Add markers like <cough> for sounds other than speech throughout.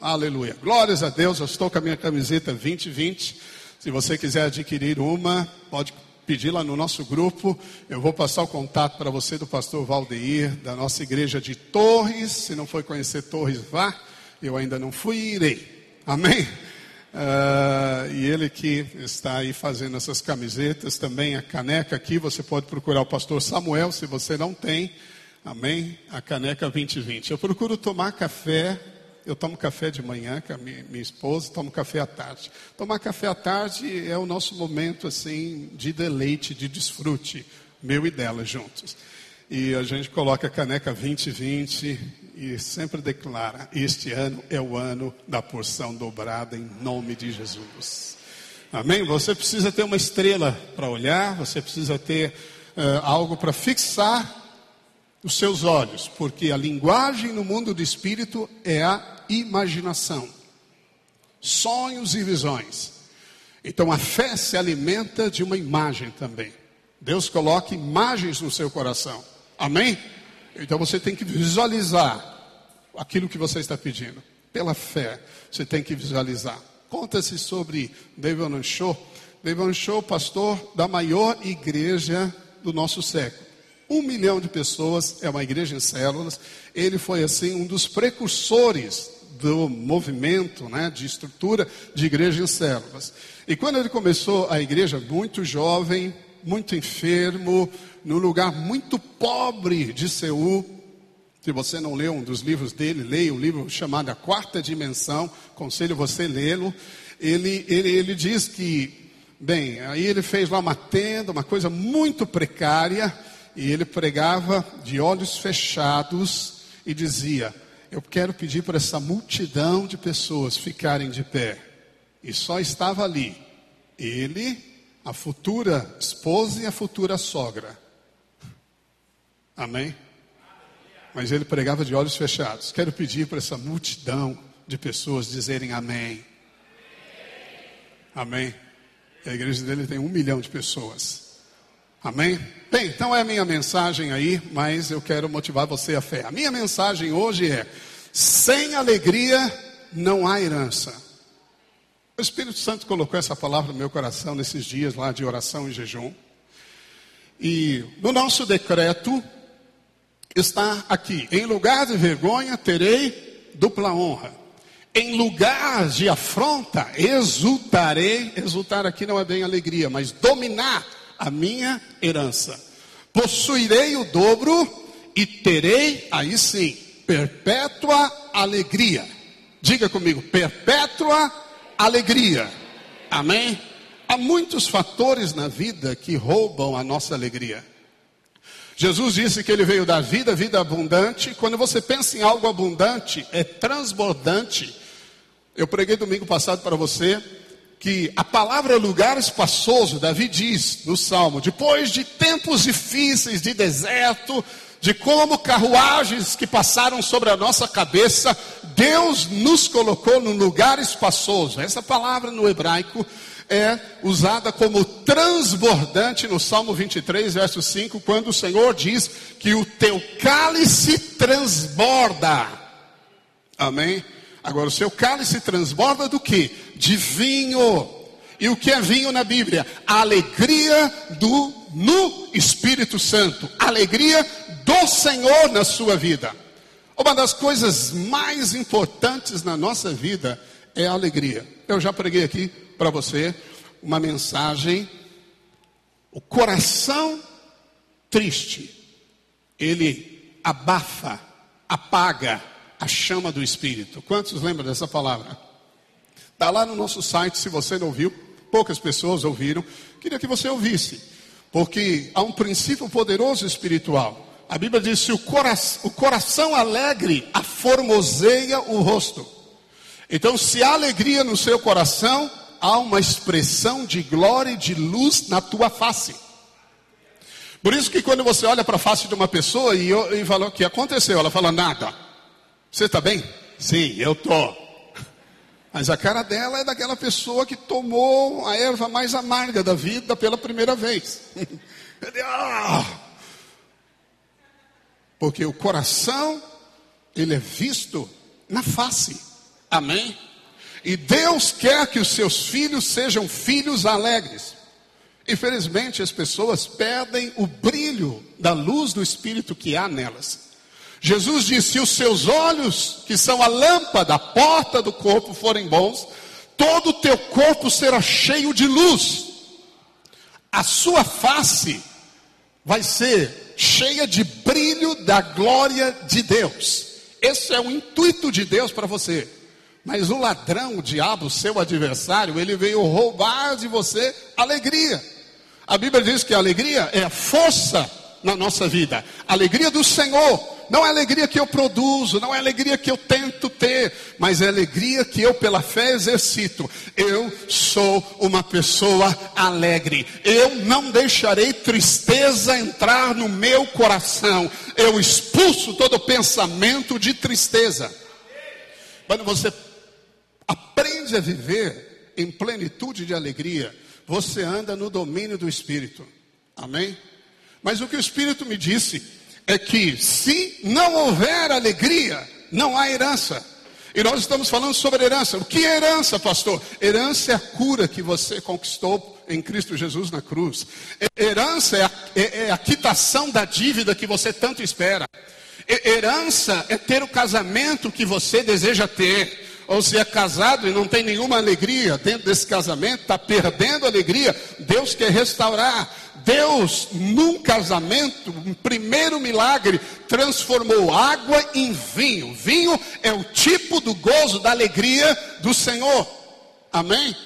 Aleluia. Glórias a Deus. Eu estou com a minha camiseta 2020. Se você quiser adquirir uma, pode pedir lá no nosso grupo. Eu vou passar o contato para você do pastor Valdeir, da nossa igreja de Torres. Se não for conhecer Torres, vá. Eu ainda não fui e irei. Amém? Uh, e ele que está aí fazendo essas camisetas, também a caneca aqui, você pode procurar o pastor Samuel, se você não tem, amém? A caneca 2020. Eu procuro tomar café, eu tomo café de manhã com a minha, minha esposa, tomo café à tarde. Tomar café à tarde é o nosso momento, assim, de deleite, de desfrute, meu e dela juntos. E a gente coloca a caneca 2020 e sempre declara: Este ano é o ano da porção dobrada em nome de Jesus. Amém? Você precisa ter uma estrela para olhar, você precisa ter uh, algo para fixar os seus olhos, porque a linguagem no mundo do espírito é a imaginação, sonhos e visões. Então a fé se alimenta de uma imagem também. Deus coloca imagens no seu coração. Amém? Então você tem que visualizar aquilo que você está pedindo. Pela fé, você tem que visualizar. Conta-se sobre David Anchot. David Anchot, pastor da maior igreja do nosso século. Um milhão de pessoas, é uma igreja em células. Ele foi, assim, um dos precursores do movimento né, de estrutura de igreja em células. E quando ele começou a igreja, muito jovem, muito enfermo, num lugar muito pobre de Seul. Se você não leu um dos livros dele, leia o um livro chamado A Quarta Dimensão, conselho você lê-lo. Ele, ele, ele diz que, bem, aí ele fez lá uma tenda, uma coisa muito precária, e ele pregava de olhos fechados e dizia: Eu quero pedir para essa multidão de pessoas ficarem de pé. E só estava ali ele, a futura esposa e a futura sogra. Amém? Mas ele pregava de olhos fechados. Quero pedir para essa multidão de pessoas dizerem amém. Amém. A igreja dele tem um milhão de pessoas. Amém? Bem, então é a minha mensagem aí, mas eu quero motivar você a fé. A minha mensagem hoje é: sem alegria não há herança. O Espírito Santo colocou essa palavra no meu coração nesses dias lá de oração e jejum. E no nosso decreto, está aqui: em lugar de vergonha terei dupla honra. Em lugar de afronta, exultarei. Exultar aqui não é bem alegria, mas dominar a minha herança. Possuirei o dobro e terei, aí sim, perpétua alegria. Diga comigo, perpétua alegria. Amém? Há muitos fatores na vida que roubam a nossa alegria. Jesus disse que ele veio dar vida, vida abundante. Quando você pensa em algo abundante, é transbordante. Eu preguei domingo passado para você que a palavra lugar espaçoso, Davi diz no Salmo, depois de tempos difíceis de deserto, de como carruagens que passaram sobre a nossa cabeça, Deus nos colocou num lugar espaçoso. Essa palavra no hebraico é usada como transbordante no Salmo 23, verso 5, quando o Senhor diz que o teu cálice transborda. Amém? Agora, o seu cálice transborda do que? De vinho. E o que é vinho na Bíblia? A alegria do no Espírito Santo. A alegria do Senhor na sua vida. Uma das coisas mais importantes na nossa vida é a alegria. Eu já preguei aqui para você uma mensagem. O coração triste, ele abafa, apaga a chama do espírito. Quantos lembram dessa palavra? Está lá no nosso site, se você não ouviu, poucas pessoas ouviram. Queria que você ouvisse, porque há um princípio poderoso espiritual. A Bíblia diz: se o, cora o coração alegre aformoseia o rosto. Então, se há alegria no seu coração, há uma expressão de glória e de luz na tua face. Por isso que quando você olha para a face de uma pessoa e, e fala o que aconteceu, ela fala nada. Você está bem? Sim, eu tô. Mas a cara dela é daquela pessoa que tomou a erva mais amarga da vida pela primeira vez. <laughs> Ah! Porque o coração, ele é visto na face. Amém? E Deus quer que os seus filhos sejam filhos alegres. Infelizmente, as pessoas perdem o brilho da luz do Espírito que há nelas. Jesus disse: se os seus olhos, que são a lâmpada, a porta do corpo, forem bons, todo o teu corpo será cheio de luz. A sua face vai ser cheia de brilho da glória de Deus. Esse é o intuito de Deus para você. Mas o ladrão, o diabo, seu adversário, ele veio roubar de você alegria. A Bíblia diz que a alegria é a força na nossa vida. Alegria do Senhor não é alegria que eu produzo, não é alegria que eu tento ter, mas é alegria que eu, pela fé, exercito. Eu sou uma pessoa alegre. Eu não deixarei tristeza entrar no meu coração. Eu expulso todo pensamento de tristeza. Quando você aprende a viver em plenitude de alegria, você anda no domínio do Espírito. Amém? Mas o que o Espírito me disse é que se não houver alegria, não há herança. E nós estamos falando sobre herança. O que é herança, pastor? Herança é a cura que você conquistou em Cristo Jesus na cruz. Herança é a, é, é a quitação da dívida que você tanto espera. Herança é ter o casamento que você deseja ter. Ou se é casado e não tem nenhuma alegria dentro desse casamento, está perdendo a alegria, Deus quer restaurar. Deus, num casamento, um primeiro milagre, transformou água em vinho. Vinho é o tipo do gozo, da alegria do Senhor. Amém?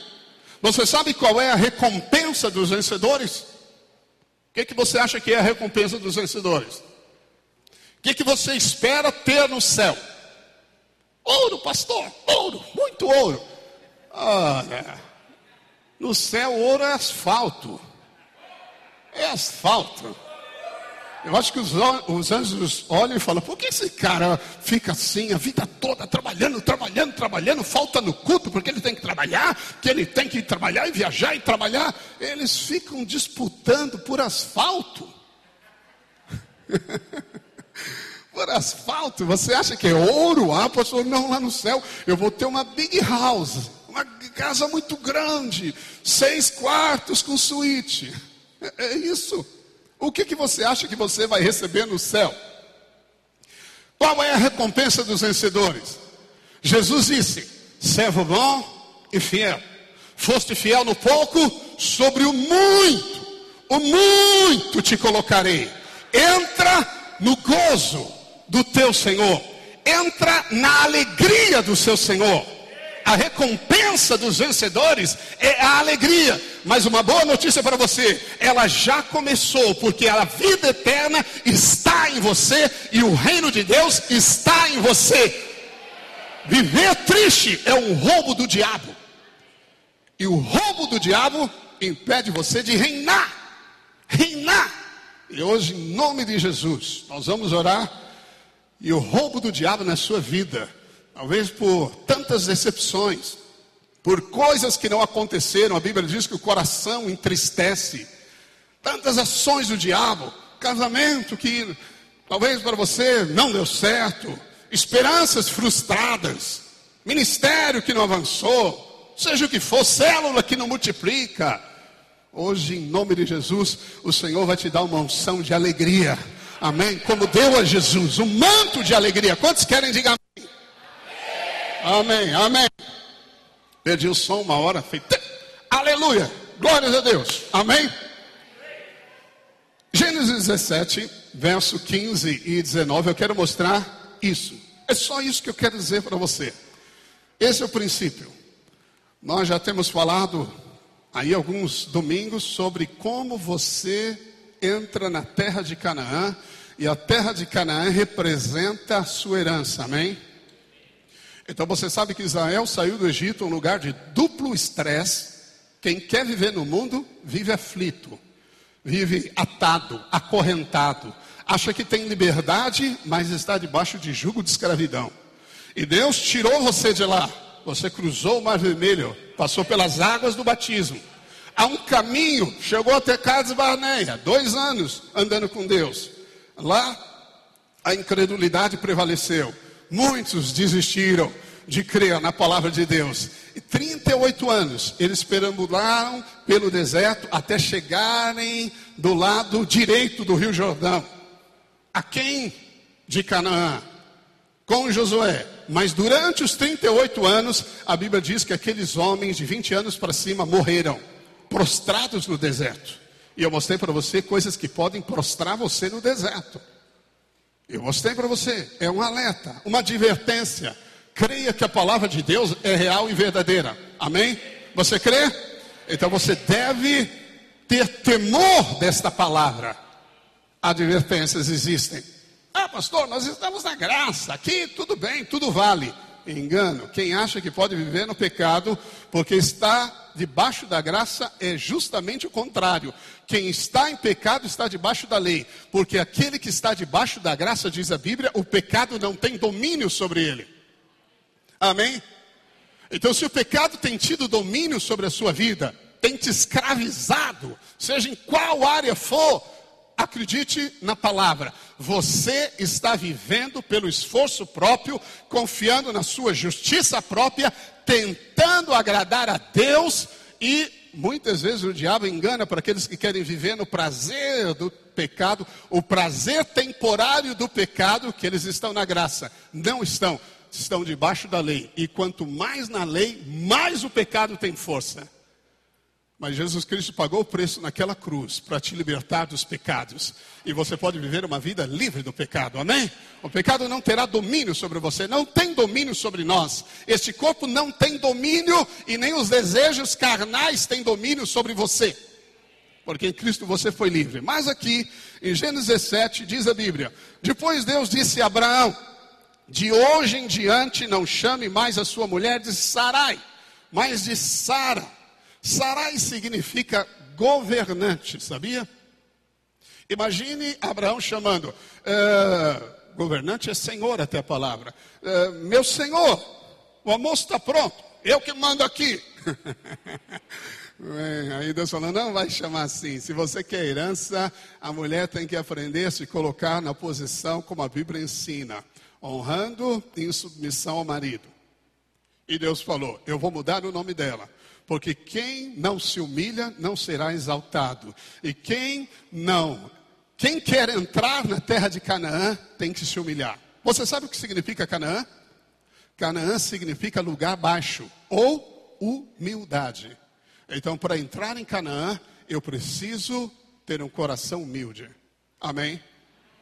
Você sabe qual é a recompensa dos vencedores? O que, que você acha que é a recompensa dos vencedores? O que, que você espera ter no céu? Ouro, pastor, ouro, muito ouro. Olha, no céu ouro é asfalto. É asfalto. Eu acho que os, os, anjos olham e falam: por que esse cara fica assim a vida toda trabalhando, trabalhando, trabalhando, falta no culto porque ele tem que trabalhar, que ele tem que trabalhar e viajar e trabalhar? Eles ficam disputando por asfalto. <laughs> por asfalto. Você acha que é ouro? Ah, pastor, não, lá no céu eu vou ter uma big house, uma casa muito grande, seis quartos com suíte. É, é isso. O que, que você acha que você vai receber no céu? Qual é a recompensa dos vencedores? Jesus disse: servo bom e fiel. Foste fiel no pouco, sobre o muito, o muito te colocarei. Entra no gozo do teu Senhor. Entra na alegria do seu Senhor a recompensa dos vencedores é a alegria. Mas uma boa notícia para você, ela já começou, porque a vida eterna está em você e o reino de Deus está em você. Viver triste é um roubo do diabo. E o roubo do diabo impede você de reinar. Reinar. E hoje, em nome de Jesus, nós vamos orar. E o roubo do diabo na sua vida talvez por tantas decepções, por coisas que não aconteceram, a Bíblia diz que o coração entristece, tantas ações do diabo, casamento que talvez para você não deu certo, esperanças frustradas, ministério que não avançou, seja o que for, célula que não multiplica. Hoje, em nome de Jesus, o Senhor vai te dar uma unção de alegria. Amém? Como deu a Jesus, um manto de alegria. Quantos querem dizer amém? Amém. Perdi o som uma hora, feito. Aleluia, glórias a Deus, amém. Gênesis 17, verso 15 e 19, eu quero mostrar isso. É só isso que eu quero dizer para você. Esse é o princípio. Nós já temos falado aí alguns domingos sobre como você entra na terra de Canaã e a terra de Canaã representa a sua herança, amém? Então você sabe que Israel saiu do Egito um lugar de duplo estresse. Quem quer viver no mundo vive aflito, vive atado, acorrentado, acha que tem liberdade, mas está debaixo de jugo de escravidão. E Deus tirou você de lá. Você cruzou o Mar Vermelho, passou pelas águas do batismo. Há um caminho, chegou até Cades Barneia, dois anos andando com Deus. Lá a incredulidade prevaleceu. Muitos desistiram. de crer na palavra de Deus. E 38 anos eles perambularam pelo deserto até chegarem do lado direito do Rio Jordão. A quem de Canaã? Com Josué. Mas durante os 38 anos, a Bíblia diz que aqueles homens de 20 anos para cima morreram, prostrados no deserto. E eu mostrei para você coisas que podem prostrar você no deserto. Eu mostrei para você, é um alerta, uma advertência. Creia que a palavra de Deus é real e verdadeira. Amém? Você crê? Então você deve ter temor desta palavra. Advertências existem. Ah, pastor, nós estamos na graça, aqui tudo bem, tudo vale. Engano, quem acha que pode viver no pecado porque está debaixo da graça é justamente o contrário. Quem está em pecado está debaixo da lei, porque aquele que está debaixo da graça, diz a Bíblia, o pecado não tem domínio sobre ele. Amém? Então, se o pecado tem tido domínio sobre a sua vida, tem te escravizado, seja em qual área for, acredite na palavra. Você está vivendo pelo esforço próprio, confiando na sua justiça própria, tentando agradar a Deus e muitas vezes o diabo engana para aqueles que querem viver no prazer do pecado, o prazer temporário do pecado, que eles estão na graça. Não estão, estão debaixo da lei. E quanto mais na lei, mais o pecado tem força. Mas Jesus Cristo pagou o preço naquela cruz para te libertar dos pecados. E você pode viver uma vida livre do pecado, amém? O pecado não terá domínio sobre você, não tem domínio sobre nós. Este corpo não tem domínio e nem os desejos carnais têm domínio sobre você. Porque em Cristo você foi livre. Mas aqui, em Gênesis 17, diz a Bíblia: Depois Deus disse a Abraão: De hoje em diante não chame mais a sua mulher de Sarai, mas de Sara Sarai significa governante, sabia? Imagine Abraão chamando, uh, governante é senhor até a palavra, uh, meu senhor, o almoço está pronto, eu que mando aqui. <laughs> aí Deus falou, não vai chamar assim, se você quer herança, a mulher tem que aprender a se colocar na posição como a Bíblia ensina, honrando em submissão ao marido. E Deus falou, eu vou mudar o nome dela. Porque quem não se humilha não será exaltado. E quem não, quem quer entrar na terra de Canaã tem que se humilhar. Você sabe o que significa Canaã? Canaã significa lugar baixo ou humildade. Então, para entrar em Canaã, eu preciso ter um coração humilde. Amém?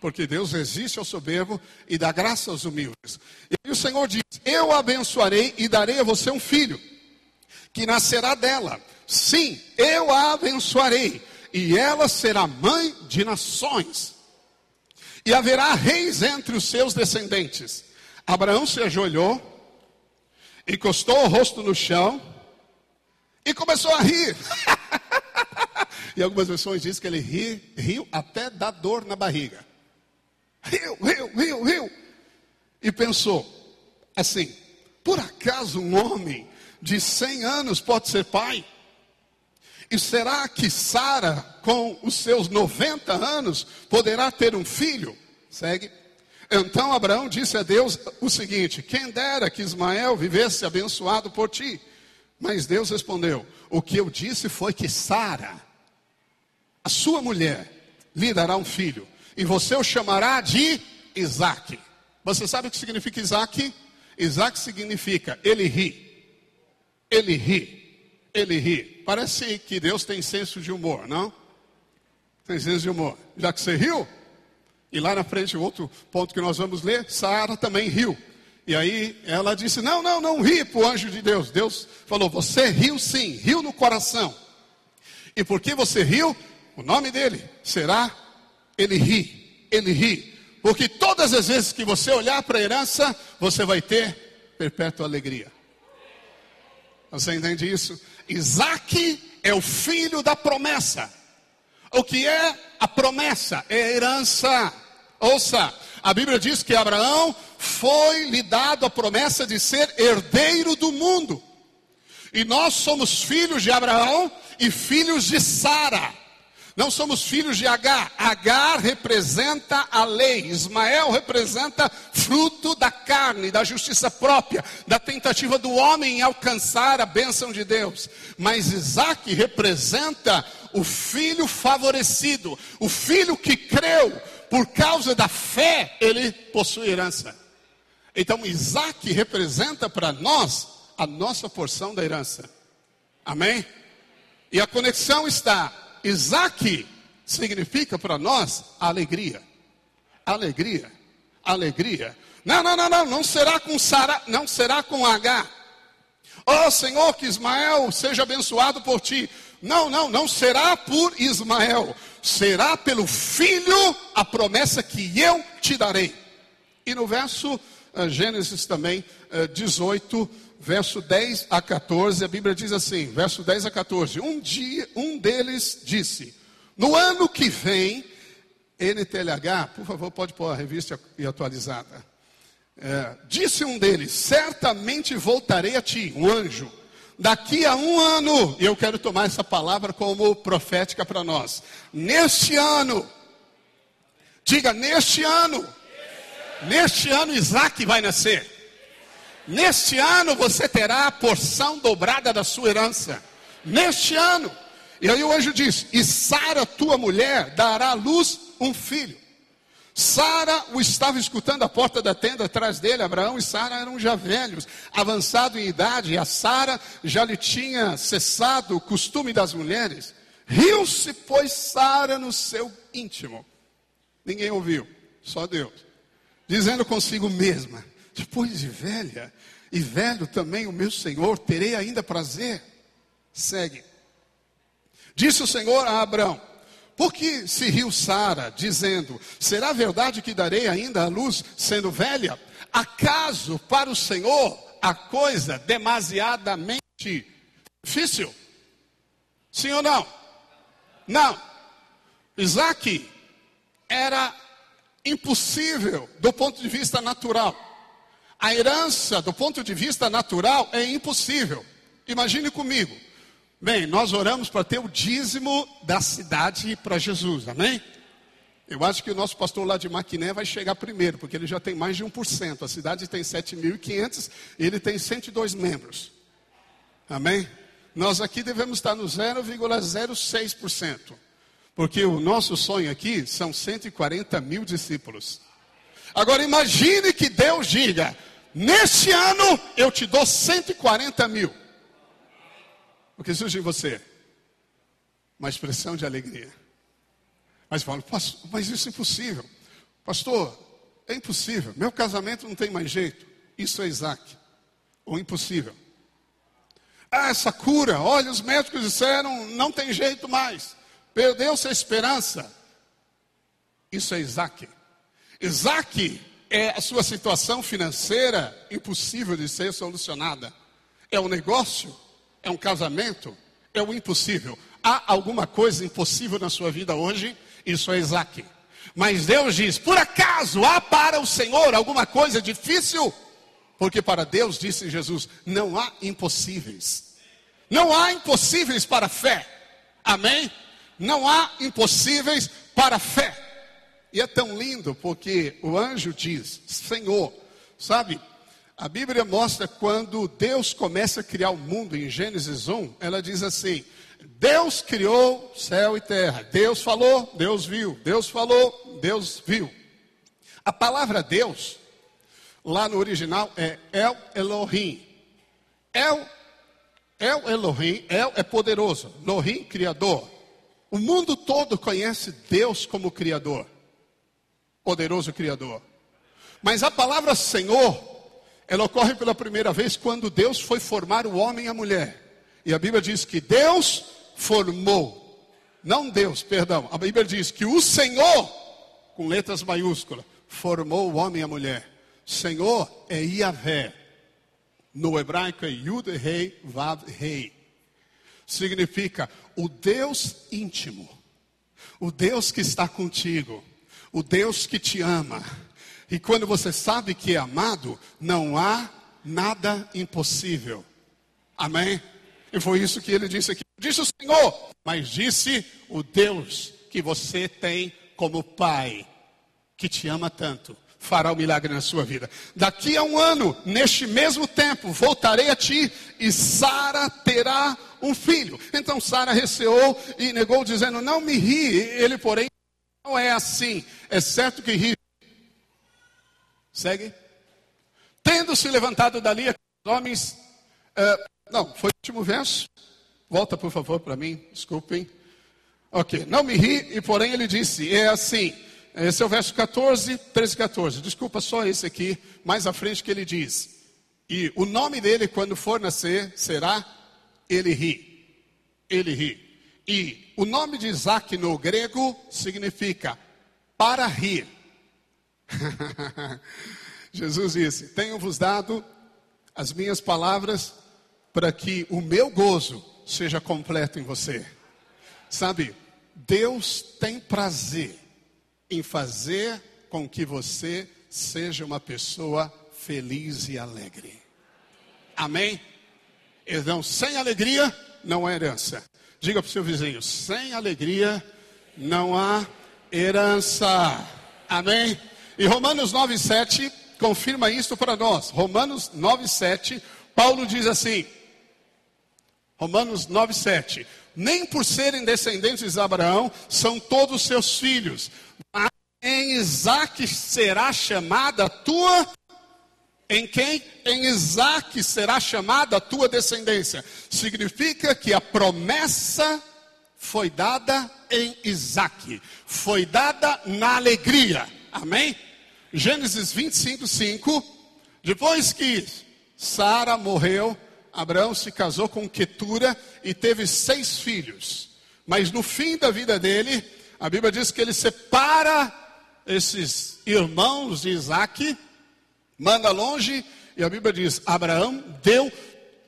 Porque Deus resiste ao soberbo e dá graça aos humildes. E o Senhor diz: Eu abençoarei e darei a você um filho que nascerá dela. Sim, eu a abençoarei, e ela será mãe de nações. E haverá reis entre os seus descendentes. Abraão se ajoelhou, encostou o rosto no chão e começou a rir. <laughs> e algumas versões dizem que ele ri, riu até da dor na barriga. Riu, riu, riu, riu. E pensou assim: por acaso um homem de 100 anos pode ser pai? E será que Sara, com os seus 90 anos, poderá ter um filho? Segue. Então Abraão disse a Deus o seguinte: Quem dera que Ismael vivesse abençoado por ti. Mas Deus respondeu: O que eu disse foi que Sara, a sua mulher, lhe dará um filho, e você o chamará de Isaac. Você sabe o que significa Isaac? Isaac significa ele ri. Ele ri. Ele ri. Parece que Deus tem senso de humor, não? Tem senso de humor. Já que você riu, e lá na frente, outro ponto que nós vamos ler, Sara também riu. E aí ela disse: Não, não, não ri para o anjo de Deus. Deus falou: Você riu sim, riu no coração. E porque você riu, o nome dele será Ele ri, Ele ri. Porque todas as vezes que você olhar para a herança, você vai ter perpétua alegria. Você entende isso? Isaac é o filho da promessa. O que é a promessa? É a herança. Ouça, a Bíblia diz que Abraão foi lhe dado a promessa de ser herdeiro do mundo. E nós somos filhos de Abraão e filhos de Sara. Não somos filhos de Agar. Agar representa a lei. Ismael representa fruto da carne, da justiça própria, da tentativa do homem em alcançar a bênção de Deus. Mas Isaac representa o filho favorecido, o filho que creu, por causa da fé, ele possui herança. Então Isaac representa para nós a nossa porção da herança. Amém? E a conexão está Isaac significa para nós alegria. Alegria. Alegria. Não, não, não, não, não será com Sara, não será com H. Oh Senhor, que Ismael seja abençoado por ti. Não, não, não será por Ismael. Será pelo filho a promessa que eu te darei. E no verso uh, Gênesis também, uh, 18, verso 10 a 14, a Bíblia diz assim, verso 10 a 14: Um dia, um deles disse: No ano que vem, NTLH, por favor, pode pôr a revista e atualizada. É, disse um deles: Certamente voltarei a ti, um anjo. Daqui a um ano, e eu quero tomar essa palavra como profética para nós. Neste ano, diga, neste ano, neste ano Isaac vai nascer. Neste ano você terá a porção dobrada da sua herança. Neste ano. E aí o anjo diz: E Sara, tua mulher, dará à luz um filho. Sara o estava escutando à porta da tenda atrás dele. Abraão e Sara eram já velhos, avançados em idade, e a Sara já lhe tinha cessado o costume das mulheres. Riu-se, pois, Sara no seu íntimo. Ninguém ouviu, só Deus. Dizendo consigo mesma: depois de velha e velho também o meu Senhor, terei ainda prazer. Segue. Disse o Senhor a Abraão: Por que se riu Sara, dizendo: Será verdade que darei ainda a luz sendo velha? Acaso para o Senhor a coisa demasiadamente difícil? Sim ou não? Não. Isaac era impossível do ponto de vista natural. A herança, do ponto de vista natural, é impossível. Imagine comigo. Bem, nós oramos para ter o dízimo da cidade para Jesus, amém? Eu acho que o nosso pastor lá de Maquiné vai chegar primeiro, porque ele já tem mais de 1%. A cidade tem 7.500 e ele tem 102 membros. Amém? Nós aqui devemos estar no 0,06%. Porque o nosso sonho aqui são 140 mil discípulos. Agora imagine que Deus diga: Neste ano eu te dou 140 mil. O que surge em você? Uma expressão de alegria. Mas fala, mas isso é impossível. Pastor, é impossível. Meu casamento não tem mais jeito. Isso é Isaac. Ou impossível. Ah, essa cura, olha, os médicos disseram, não tem jeito mais. Perdeu-se a esperança. Isso é Isaac. Isaac é a sua situação financeira impossível de ser solucionada. É um negócio, é um casamento, é o impossível. Há alguma coisa impossível na sua vida hoje? Isso é Isaac. Mas Deus diz: por acaso há para o Senhor alguma coisa difícil? Porque para Deus, disse Jesus, não há impossíveis. Não há impossíveis para a fé. Amém? Não há impossíveis para a fé. E é tão lindo porque o anjo diz: Senhor, sabe? A Bíblia mostra quando Deus começa a criar o mundo em Gênesis 1, ela diz assim: Deus criou céu e terra. Deus falou, Deus viu. Deus falou, Deus viu. A palavra Deus, lá no original, é El Elohim. El, El Elohim, El é poderoso. Elohim, criador. O mundo todo conhece Deus como criador poderoso Criador. Mas a palavra Senhor, ela ocorre pela primeira vez quando Deus foi formar o homem e a mulher. E a Bíblia diz que Deus formou, não Deus, perdão. A Bíblia diz que o Senhor, com letras maiúsculas, formou o homem e a mulher. Senhor é Yahvé. No hebraico é Yud Rei Vav Rei. Significa o Deus íntimo. O Deus que está contigo o Deus que te ama. E quando você sabe que é amado, não há nada impossível. Amém? E foi isso que ele disse aqui. Disse o Senhor, mas disse o Deus que você tem como Pai, que te ama tanto, fará o um milagre na sua vida. Daqui a um ano, neste mesmo tempo, voltarei a ti e Sara terá um filho. Então Sara receou e negou, dizendo: Não me ri. Ele, porém, não é assim. É certo que ri. Segue. Tendo se levantado dali, os homens. Uh, não, foi o último verso. Volta, por favor, para mim. Desculpem. Ok. Não me ri, e porém ele disse: É assim. Esse é o verso 14, 13 e 14. Desculpa, só esse aqui, mais à frente que ele diz. E o nome dele, quando for nascer, será Ele ri. Ele ri. E o nome de Isaac no grego significa para rir. <laughs> Jesus disse: Tenho-vos dado as minhas palavras para que o meu gozo seja completo em você. Sabe, Deus tem prazer em fazer com que você seja uma pessoa feliz e alegre. Amém? Então, sem alegria não há herança. Diga para o seu vizinho: sem alegria não há herança. Amém? E Romanos 9, 7 confirma isso para nós. Romanos 9, 7, Paulo diz assim: Romanos 9, 7. Nem por serem descendentes de Abraão são todos seus filhos, mas em Isaac será chamada tua. Em quem? Em Isaac será chamada a tua descendência. Significa que a promessa foi dada em Isaac, foi dada na alegria. Amém? Gênesis 25, 5. Depois que Sara morreu, Abraão se casou com Ketura e teve seis filhos. Mas no fim da vida dele, a Bíblia diz que ele separa esses irmãos de Isaac, manda longe, e a Bíblia diz: Abraão deu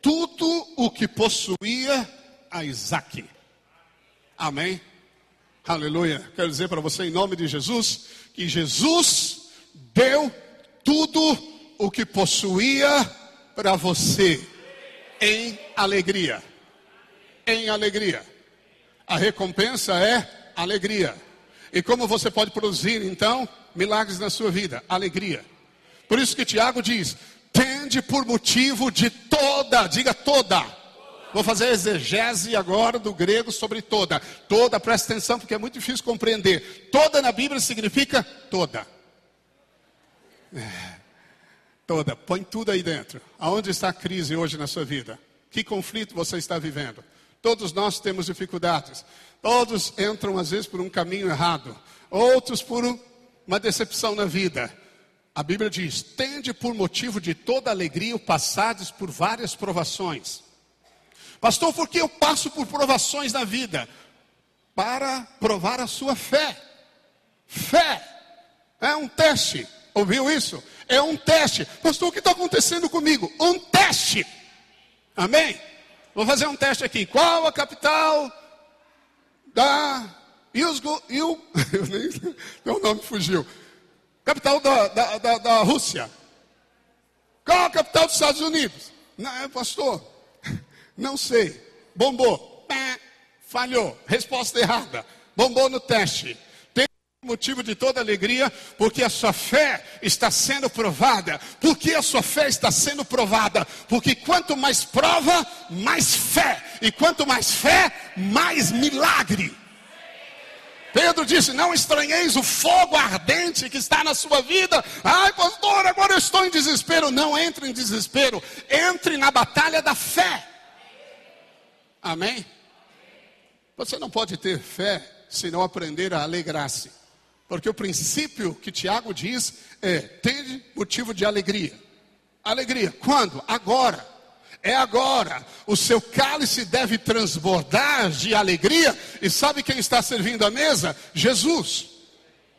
tudo o que possuía a Isaac. Amém? Aleluia. Quero dizer para você, em nome de Jesus, que Jesus deu tudo o que possuía para você, em alegria. Em alegria. A recompensa é alegria. E como você pode produzir, então, milagres na sua vida? Alegria. Por isso que Tiago diz: tende por motivo de toda, diga toda. Vou fazer a exegese agora do grego sobre toda. Toda, presta atenção, porque é muito difícil compreender. Toda na Bíblia significa toda. É, toda, põe tudo aí dentro. Aonde está a crise hoje na sua vida? Que conflito você está vivendo? Todos nós temos dificuldades. Todos entram, às vezes, por um caminho errado, outros por uma decepção na vida. A Bíblia diz: tende por motivo de toda alegria o passades por várias provações. Pastor, por que eu passo por provações na vida? Para provar a sua fé. Fé é um teste. Ouviu isso? É um teste. Pastor, o que está acontecendo comigo? Um teste. Amém? Vou fazer um teste aqui. Qual a capital da Ilsgo, <laughs> Il, meu nome fugiu. Capital da, da, da, da Rússia. Qual a capital dos Estados Unidos? Não, é, pastor, <laughs> não sei. Bombou. falhou. Resposta errada. Bombou no teste. Tem motivo de toda alegria, porque a sua fé está sendo provada. Porque a sua fé está sendo provada. Porque quanto mais prova, mais fé. E quanto mais fé, mais milagre. Pedro disse: Não estranheis o fogo ardente que está na sua vida. Ai, pastor, agora eu estou em desespero. Não entre em desespero. Entre na batalha da fé. Amém? Você não pode ter fé se não aprender a alegrar-se. Porque o princípio que Tiago diz é: tem motivo de alegria. Alegria, quando? Agora é agora. O seu cálice deve transbordar de alegria. E sabe quem está servindo a mesa? Jesus.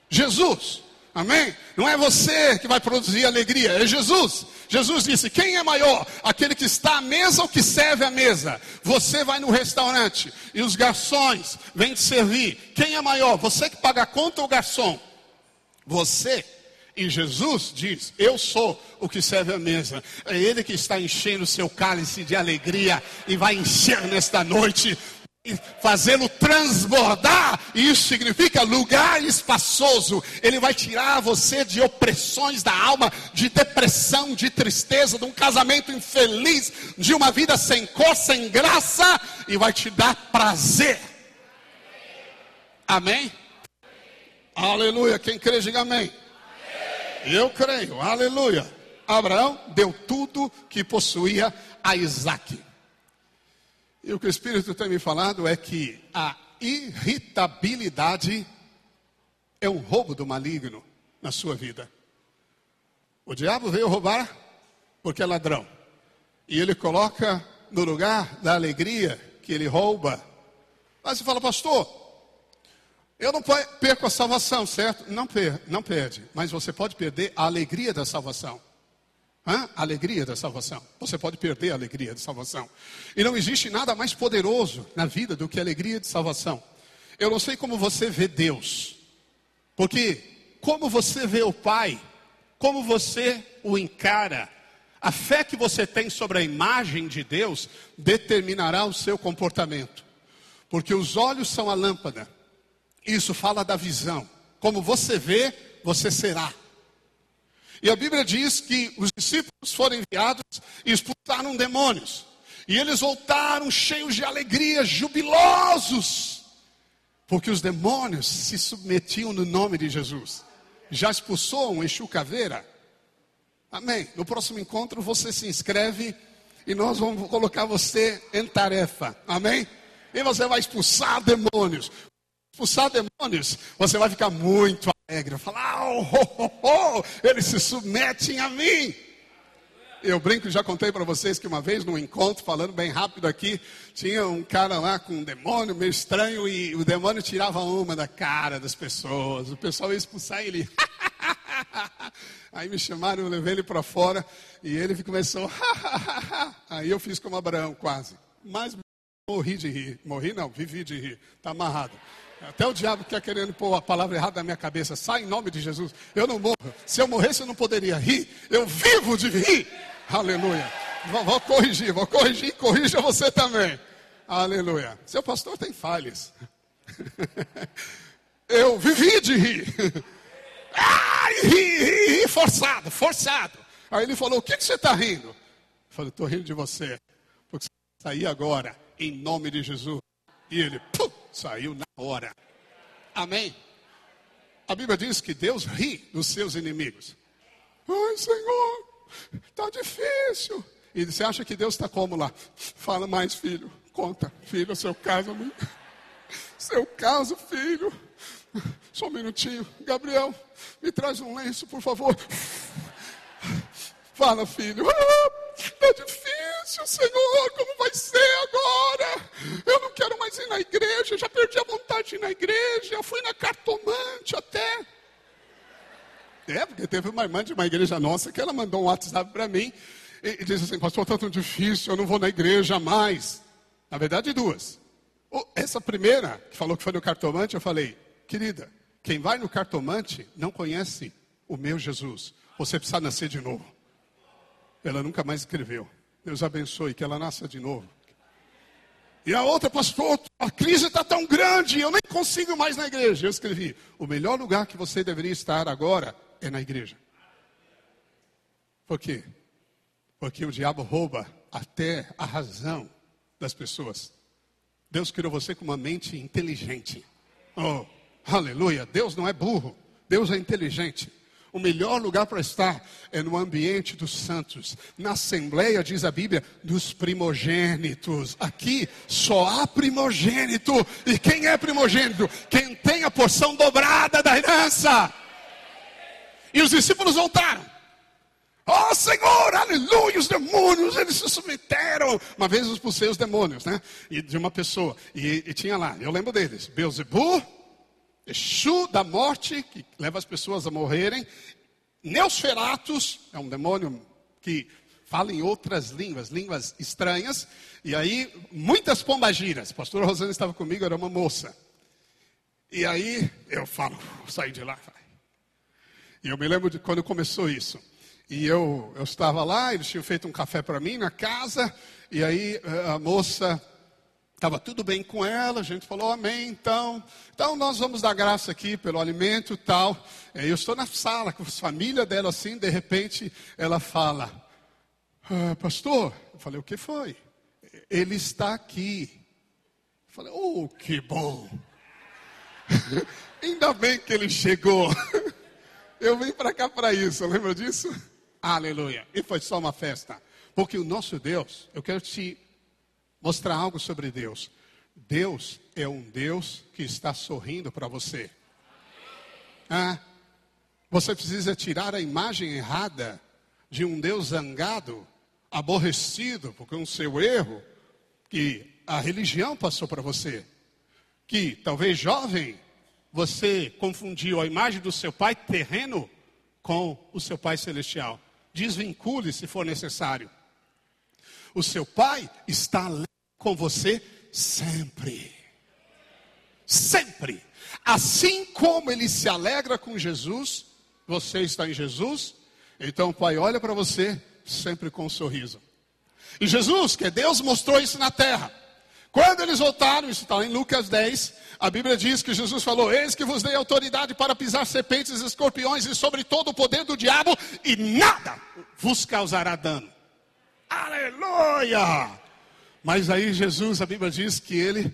Jesus. Amém? Não é você que vai produzir alegria, é Jesus. Jesus disse: Quem é maior? Aquele que está à mesa ou que serve à mesa? Você vai no restaurante e os garçons vêm te servir. Quem é maior? Você que paga a conta ou o garçom? Você E Jesus diz: Eu sou o que serve a mesa. É Ele que está enchendo o seu cálice de alegria e vai encher nesta noite, fazê-lo transbordar. Isso significa lugar espaçoso. Ele vai tirar você de opressões da alma, de depressão, de tristeza, de um casamento infeliz, de uma vida sem cor, sem graça, e vai te dar prazer. Amém? Aleluia. Quem crê, diga amém. Eu creio, aleluia. Abraão deu tudo que possuía a Isaac. E o que o Espírito tem me falado é que a irritabilidade é um roubo do maligno na sua vida. O diabo veio roubar porque é ladrão. E ele coloca no lugar da alegria que ele rouba. Mas você fala, pastor, eu não perco a salvação, certo? Não, per não perde, mas você pode perder a alegria da salvação. Hã? A alegria da salvação. Você pode perder a alegria da salvação. E não existe nada mais poderoso na vida do que a alegria de salvação. Eu não sei como você vê Deus, porque como você vê o Pai, como você o encara, a fé que você tem sobre a imagem de Deus determinará o seu comportamento. Porque os olhos são a lâmpada. Isso fala da visão. Como você vê, você será. E a Bíblia diz que os discípulos foram enviados e expulsaram demônios. E eles voltaram cheios de alegria, jubilosos, porque os demônios se submetiam no nome de Jesus. Já expulsou um Exu Caveira? Amém. No próximo encontro você se inscreve e nós vamos colocar você em tarefa. Amém? E você vai expulsar demônios expulsar demônios, você vai ficar muito alegre. Falar, oh, oh, oh, eles se submetem a mim. Eu brinco, já contei para vocês que uma vez num encontro, falando bem rápido aqui, tinha um cara lá com um demônio meio estranho e o demônio tirava uma da cara das pessoas. O pessoal ia expulsar ele. <laughs> Aí me chamaram, eu levei ele para fora e ele começou. <laughs> Aí eu fiz como Abraão, quase. Mas morri de rir. Morri não, vivi de rir. Está amarrado. Até o diabo quer querendo pôr a palavra errada na minha cabeça. Sai em nome de Jesus. Eu não morro. Se eu morresse, eu não poderia rir. Eu vivo de rir. Aleluia. Vou, vou corrigir, vou corrigir corrija você também. Aleluia. Seu pastor tem falhas. <laughs> Eu vivi de rir. <laughs> Ai, ri, ri, ri, forçado, forçado. Aí ele falou: O que, que você está rindo? Eu falei: Estou rindo de você. Porque você sair agora, em nome de Jesus. E ele, pum, saiu na hora. Amém? A Bíblia diz que Deus ri dos seus inimigos. Ai, Senhor, está difícil. E você acha que Deus está como lá? Fala mais, filho. Conta, filho, seu caso. Seu caso, filho. Só um minutinho. Gabriel, me traz um lenço, por favor. Fala, filho. Está ah, difícil, Senhor. Como vai ser agora? Eu não quero mais ir na igreja. Já perdi a vontade de ir na igreja. Fui na cartomante até. É, porque teve uma irmã de uma igreja nossa que ela mandou um WhatsApp para mim e, e disse assim: Pastor, está tão difícil. Eu não vou na igreja mais. Na verdade, duas. Essa primeira, que falou que foi no cartomante, eu falei: Querida, quem vai no cartomante não conhece o meu Jesus. Você precisa nascer de novo. Ela nunca mais escreveu. Deus abençoe, que ela nasça de novo. E a outra, pastor, a crise está tão grande, eu nem consigo mais na igreja. Eu escrevi: o melhor lugar que você deveria estar agora é na igreja. Por quê? Porque o diabo rouba até a razão das pessoas. Deus criou você com uma mente inteligente. Oh, aleluia! Deus não é burro, Deus é inteligente. O melhor lugar para estar é no ambiente dos santos. Na Assembleia, diz a Bíblia, dos primogênitos. Aqui só há primogênito. E quem é primogênito? Quem tem a porção dobrada da herança. E os discípulos voltaram. Oh Senhor, aleluia, os demônios, eles se submeteram. Uma vez eu expulsei os demônios, né? E de uma pessoa. E, e tinha lá, eu lembro deles: Beuzebu, Exu da morte, que leva as pessoas a morrerem. Neusferatus, é um demônio que fala em outras línguas, línguas estranhas. E aí, muitas pombagiras. A pastora Rosana estava comigo, era uma moça. E aí, eu falo, saí de lá. E eu me lembro de quando começou isso. E eu, eu estava lá, eles tinham feito um café para mim na casa, e aí eh, a moça Estava tudo bem com ela, a gente falou amém, então. Então nós vamos dar graça aqui pelo alimento e tal. Eu estou na sala com a família dela assim, de repente ela fala, ah, pastor, eu falei, o que foi? Ele está aqui. Eu falei, oh, que bom. <laughs> Ainda bem que ele chegou. <laughs> Eu vim para cá para isso, lembra disso? Aleluia. E foi só uma festa. Porque o nosso Deus, eu quero te mostrar algo sobre Deus. Deus é um Deus que está sorrindo para você. Ah, você precisa tirar a imagem errada de um Deus zangado, aborrecido, porque um seu erro que a religião passou para você. Que talvez jovem, você confundiu a imagem do seu pai terreno com o seu pai celestial. Desvincule se for necessário. O seu pai está com você sempre. Sempre. Assim como ele se alegra com Jesus, você está em Jesus, então o Pai olha para você sempre com um sorriso. E Jesus, que é Deus, mostrou isso na terra. Quando eles voltaram, isso está em Lucas 10, a Bíblia diz que Jesus falou: Eis que vos dei autoridade para pisar serpentes, escorpiões e sobre todo o poder do diabo, e nada vos causará dano. Aleluia! Mas aí Jesus, a Bíblia diz que ele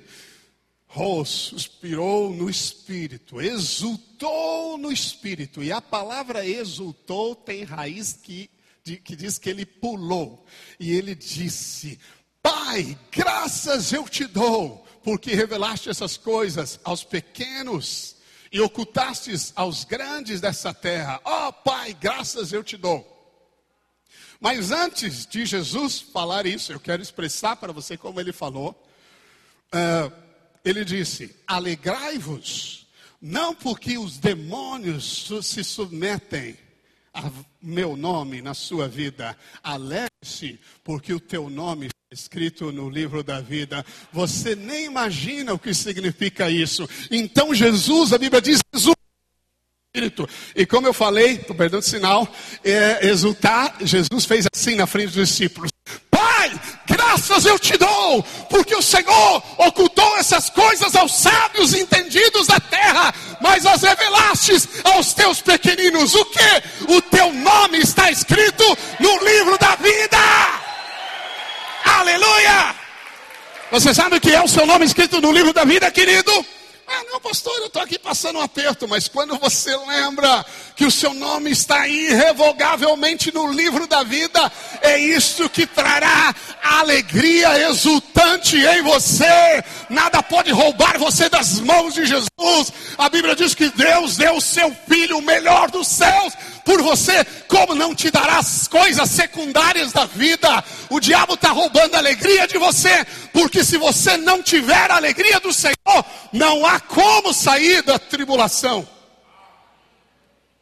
oh, suspirou no espírito, exultou no espírito. E a palavra exultou tem raiz que, de, que diz que ele pulou. E ele disse: Pai, graças eu te dou, porque revelaste essas coisas aos pequenos e ocultastes aos grandes dessa terra. Ó oh, Pai, graças eu te dou. Mas antes de Jesus falar isso, eu quero expressar para você como ele falou. Uh, ele disse: Alegrai-vos, não porque os demônios se submetem a meu nome na sua vida, alegre-se, porque o teu nome está escrito no livro da vida. Você nem imagina o que significa isso. Então, Jesus, a Bíblia diz: Jesus Espírito. E como eu falei, estou perdendo sinal, é, exultar, Jesus fez assim na frente dos discípulos. Pai, graças eu te dou, porque o Senhor ocultou essas coisas aos sábios entendidos da terra, mas as revelastes aos teus pequeninos. O que? O teu nome está escrito no livro da vida. Aleluia! Você sabe o que é o seu nome escrito no livro da vida, querido? Ah, não, pastor, eu estou aqui passando um aperto, mas quando você lembra que o seu nome está irrevogavelmente no livro da vida, é isso que trará alegria exultante em você. Nada pode roubar você das mãos de Jesus. A Bíblia diz que Deus deu o seu filho, o melhor dos céus, por você, como não te dará as coisas secundárias da vida? O diabo está roubando a alegria de você, porque se você não tiver a alegria do Senhor, não há como sair da tribulação.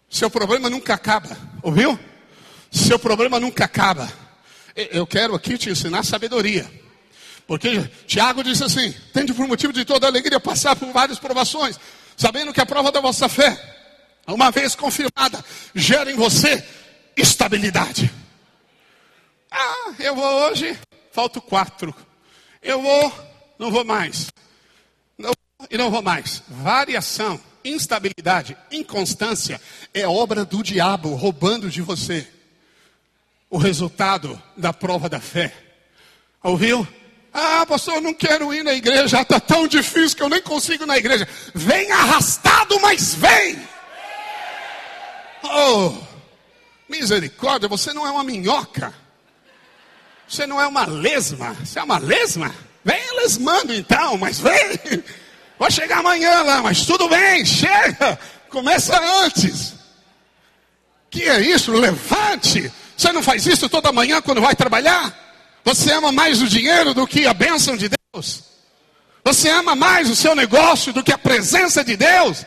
Seu problema nunca acaba, ouviu? Seu problema nunca acaba. Eu quero aqui te ensinar sabedoria. Porque Tiago disse assim: tende por motivo de toda alegria passar por várias provações, sabendo que a prova da vossa fé uma vez confirmada, gera em você estabilidade. Ah, eu vou hoje, falto quatro. Eu vou, não vou mais. Não, e não vou mais. Variação, instabilidade, inconstância é obra do diabo roubando de você o resultado da prova da fé. Ouviu? Ah, pastor, eu não quero ir na igreja, está tão difícil que eu nem consigo ir na igreja. Vem arrastado, mas vem. Oh, misericórdia, você não é uma minhoca. Você não é uma lesma. Você é uma lesma? Vem lesmando então, mas vem. Vai chegar amanhã lá, mas tudo bem, chega. Começa antes. Que é isso? Levante. Você não faz isso toda manhã quando vai trabalhar? Você ama mais o dinheiro do que a bênção de Deus? Você ama mais o seu negócio do que a presença de Deus?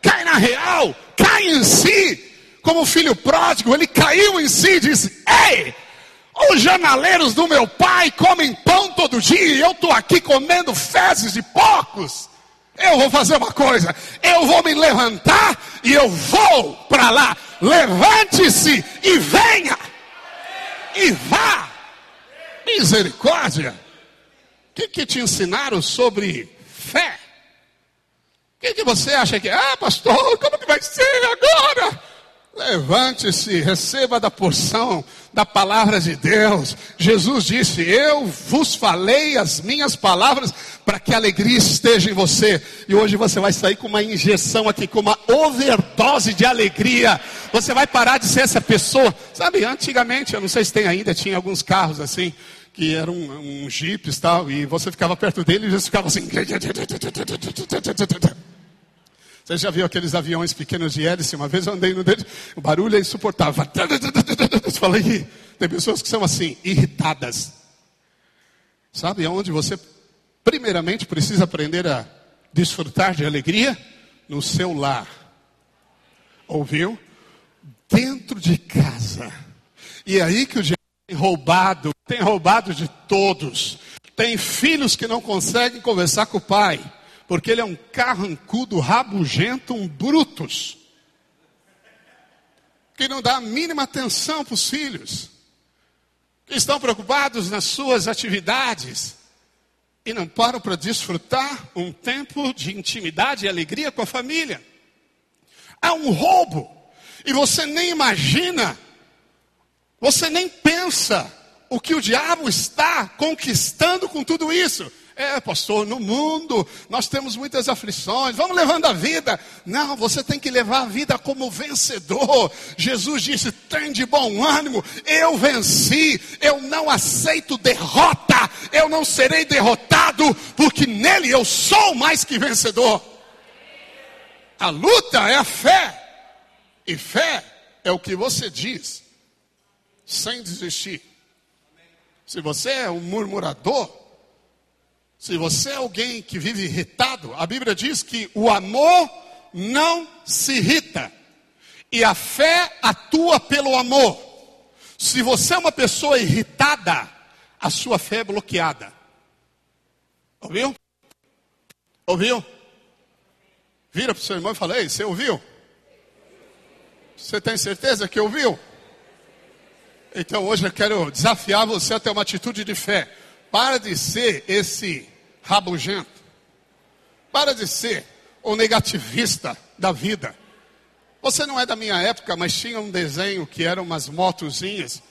Cai na real, cai em si como o filho pródigo, ele caiu em si e disse: Ei, os janaleiros do meu pai comem pão todo dia e eu estou aqui comendo fezes de porcos. Eu vou fazer uma coisa, eu vou me levantar e eu vou para lá. Levante-se e venha. E vá. Misericórdia. O que, que te ensinaram sobre fé? O que, que você acha que? Ah, pastor, como que vai ser agora? Levante-se, receba da porção da palavra de Deus. Jesus disse: Eu vos falei as minhas palavras para que a alegria esteja em você. E hoje você vai sair com uma injeção aqui, com uma overdose de alegria. Você vai parar de ser essa pessoa. Sabe, antigamente, eu não sei se tem ainda, tinha alguns carros assim, que eram um, um jipes tal, e você ficava perto dele e eles ficavam assim. <laughs> <laughs> Você já viu aqueles aviões pequenos de hélice? Uma vez eu andei no deles, o barulho é insuportável. Eu falei, tem pessoas que são assim, irritadas. Sabe aonde você, primeiramente, precisa aprender a desfrutar de alegria? No seu lar. Ouviu? Dentro de casa. E é aí que o diabo tem roubado, tem roubado de todos. Tem filhos que não conseguem conversar com o pai porque ele é um carrancudo, rabugento, um brutus, que não dá a mínima atenção para os filhos, que estão preocupados nas suas atividades e não param para desfrutar um tempo de intimidade e alegria com a família. Há um roubo, e você nem imagina, você nem pensa o que o diabo está conquistando com tudo isso. É, pastor, no mundo nós temos muitas aflições, vamos levando a vida. Não, você tem que levar a vida como vencedor. Jesus disse: tem de bom ânimo, eu venci, eu não aceito derrota, eu não serei derrotado, porque nele eu sou mais que vencedor. A luta é a fé, e fé é o que você diz, sem desistir. Se você é um murmurador, se você é alguém que vive irritado, a Bíblia diz que o amor não se irrita. E a fé atua pelo amor. Se você é uma pessoa irritada, a sua fé é bloqueada. Ouviu? Ouviu? Vira para o seu irmão e fala: Ei, você ouviu? Você tem certeza que ouviu? Então hoje eu quero desafiar você a ter uma atitude de fé. Para de ser esse rabugento. Para de ser o negativista da vida. Você não é da minha época, mas tinha um desenho que eram umas motozinhas.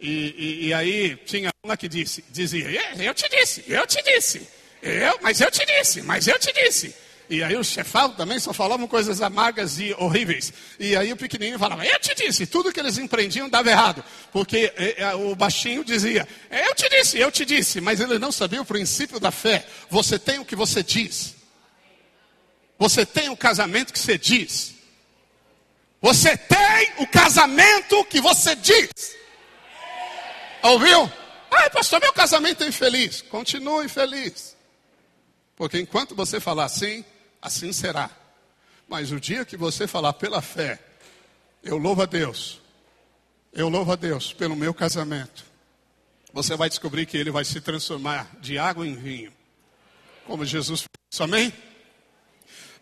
E, e, e aí tinha uma que disse, dizia, eu te disse, eu te disse, eu, mas eu te disse, mas eu te disse. E aí o chefão também só falavam coisas amargas e horríveis. E aí o pequenininho falava, eu te disse, tudo que eles empreendiam dava errado. Porque é, é, o baixinho dizia, eu te disse, eu te disse. Mas ele não sabia o princípio da fé. Você tem o que você diz. Você tem o casamento que você diz. Você tem o casamento que você diz. Ouviu? Ai, pastor, meu casamento é infeliz. Continue infeliz. Porque enquanto você falar assim, assim será. Mas o dia que você falar pela fé, eu louvo a Deus, eu louvo a Deus pelo meu casamento, você vai descobrir que ele vai se transformar de água em vinho, como Jesus fez. Amém?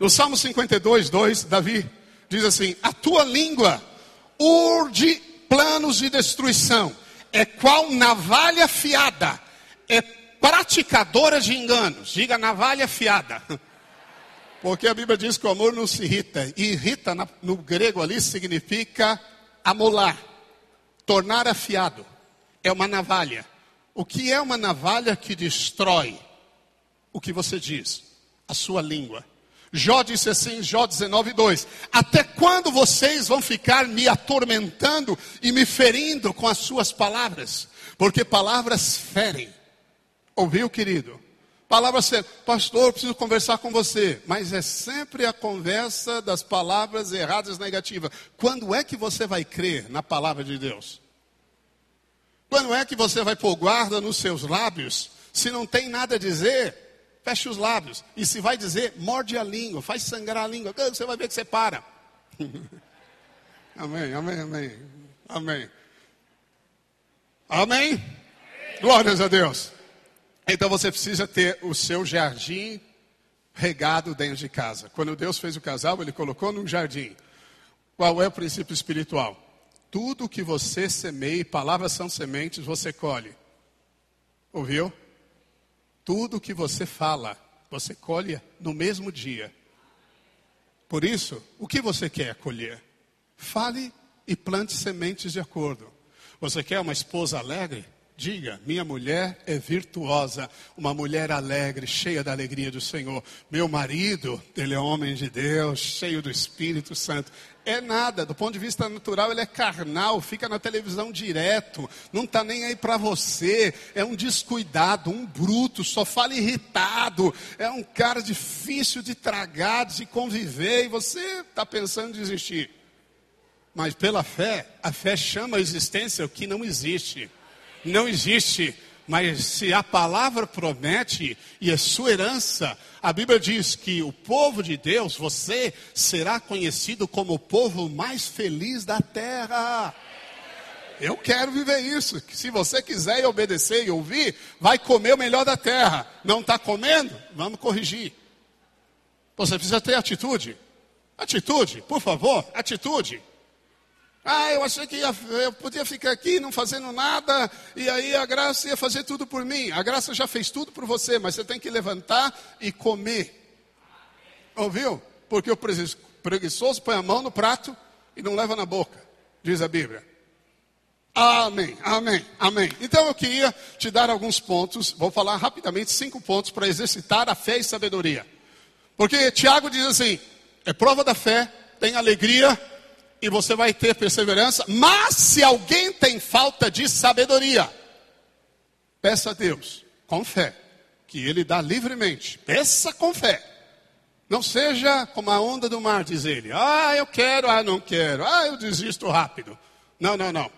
No Salmo 52, 2, Davi diz assim: A tua língua urde planos de destruição, é qual navalha fiada, é praticadora de enganos. Diga navalha fiada. <laughs> Porque a Bíblia diz que o amor não se irrita. E irrita no grego ali significa amolar, tornar afiado. É uma navalha. O que é uma navalha que destrói? O que você diz, a sua língua. Jó disse assim, Jó 19, 2: Até quando vocês vão ficar me atormentando e me ferindo com as suas palavras? Porque palavras ferem. Ouviu, querido? Palavras ser, pastor, preciso conversar com você. Mas é sempre a conversa das palavras erradas, negativas. Quando é que você vai crer na palavra de Deus? Quando é que você vai pôr guarda nos seus lábios? Se não tem nada a dizer, feche os lábios. E se vai dizer, morde a língua, faz sangrar a língua. Você vai ver que você para. <laughs> amém, amém, amém. Amém. Amém? Glórias a Deus. Então você precisa ter o seu jardim regado dentro de casa. Quando Deus fez o casal, ele colocou num jardim. Qual é o princípio espiritual? Tudo que você semeia, palavras são sementes, você colhe. Ouviu? Tudo que você fala, você colhe no mesmo dia. Por isso, o que você quer colher? Fale e plante sementes de acordo. Você quer uma esposa alegre? Diga, minha mulher é virtuosa, uma mulher alegre, cheia da alegria do Senhor. Meu marido, ele é homem de Deus, cheio do Espírito Santo. É nada, do ponto de vista natural, ele é carnal, fica na televisão direto, não está nem aí para você. É um descuidado, um bruto, só fala irritado. É um cara difícil de tragar, de conviver, e você está pensando em desistir. Mas pela fé, a fé chama a existência o que não existe não existe. Mas se a palavra promete e é sua herança, a Bíblia diz que o povo de Deus, você será conhecido como o povo mais feliz da terra. Eu quero viver isso. Se você quiser obedecer e ouvir, vai comer o melhor da terra. Não está comendo? Vamos corrigir. Você precisa ter atitude. Atitude, por favor, atitude. Ah, eu achei que ia, eu podia ficar aqui não fazendo nada, e aí a graça ia fazer tudo por mim. A graça já fez tudo por você, mas você tem que levantar e comer. Ouviu? Porque o preguiçoso põe a mão no prato e não leva na boca, diz a Bíblia. Amém, amém, amém. Então eu queria te dar alguns pontos, vou falar rapidamente cinco pontos para exercitar a fé e sabedoria. Porque Tiago diz assim: é prova da fé, tem alegria e você vai ter perseverança. Mas se alguém tem falta de sabedoria, peça a Deus com fé, que Ele dá livremente. Peça com fé. Não seja como a onda do mar, diz ele. Ah, eu quero, ah, não quero. Ah, eu desisto rápido. Não, não, não.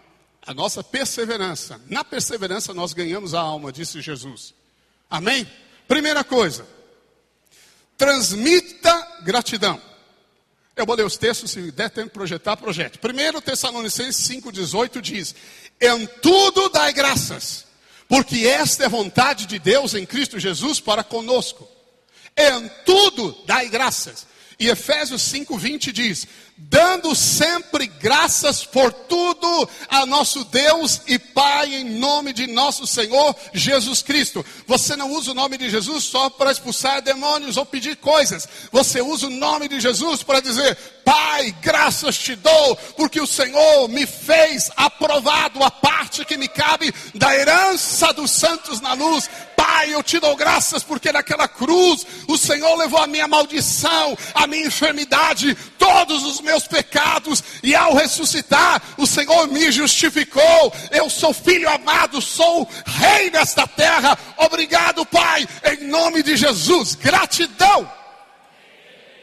A nossa perseverança. Na perseverança nós ganhamos a alma, disse Jesus. Amém? Primeira coisa. Transmita gratidão. Eu vou ler os textos, se der tempo de projetar, projete. Primeiro Tessalonicenses 5,18 diz: Em tudo dai graças, porque esta é vontade de Deus em Cristo Jesus para conosco. Em tudo dai graças. E Efésios 5,20 diz: dando sempre graças por tudo a nosso Deus e Pai, em nome de nosso Senhor Jesus Cristo. Você não usa o nome de Jesus só para expulsar demônios ou pedir coisas, você usa o nome de Jesus para dizer: Pai, graças te dou, porque o Senhor me fez aprovado a parte que me cabe da herança dos santos na luz. Pai, eu te dou graças porque naquela cruz o Senhor levou a minha maldição, a minha enfermidade, todos os meus pecados, e ao ressuscitar, o Senhor me justificou. Eu sou filho amado, sou rei desta terra. Obrigado, Pai, em nome de Jesus. Gratidão.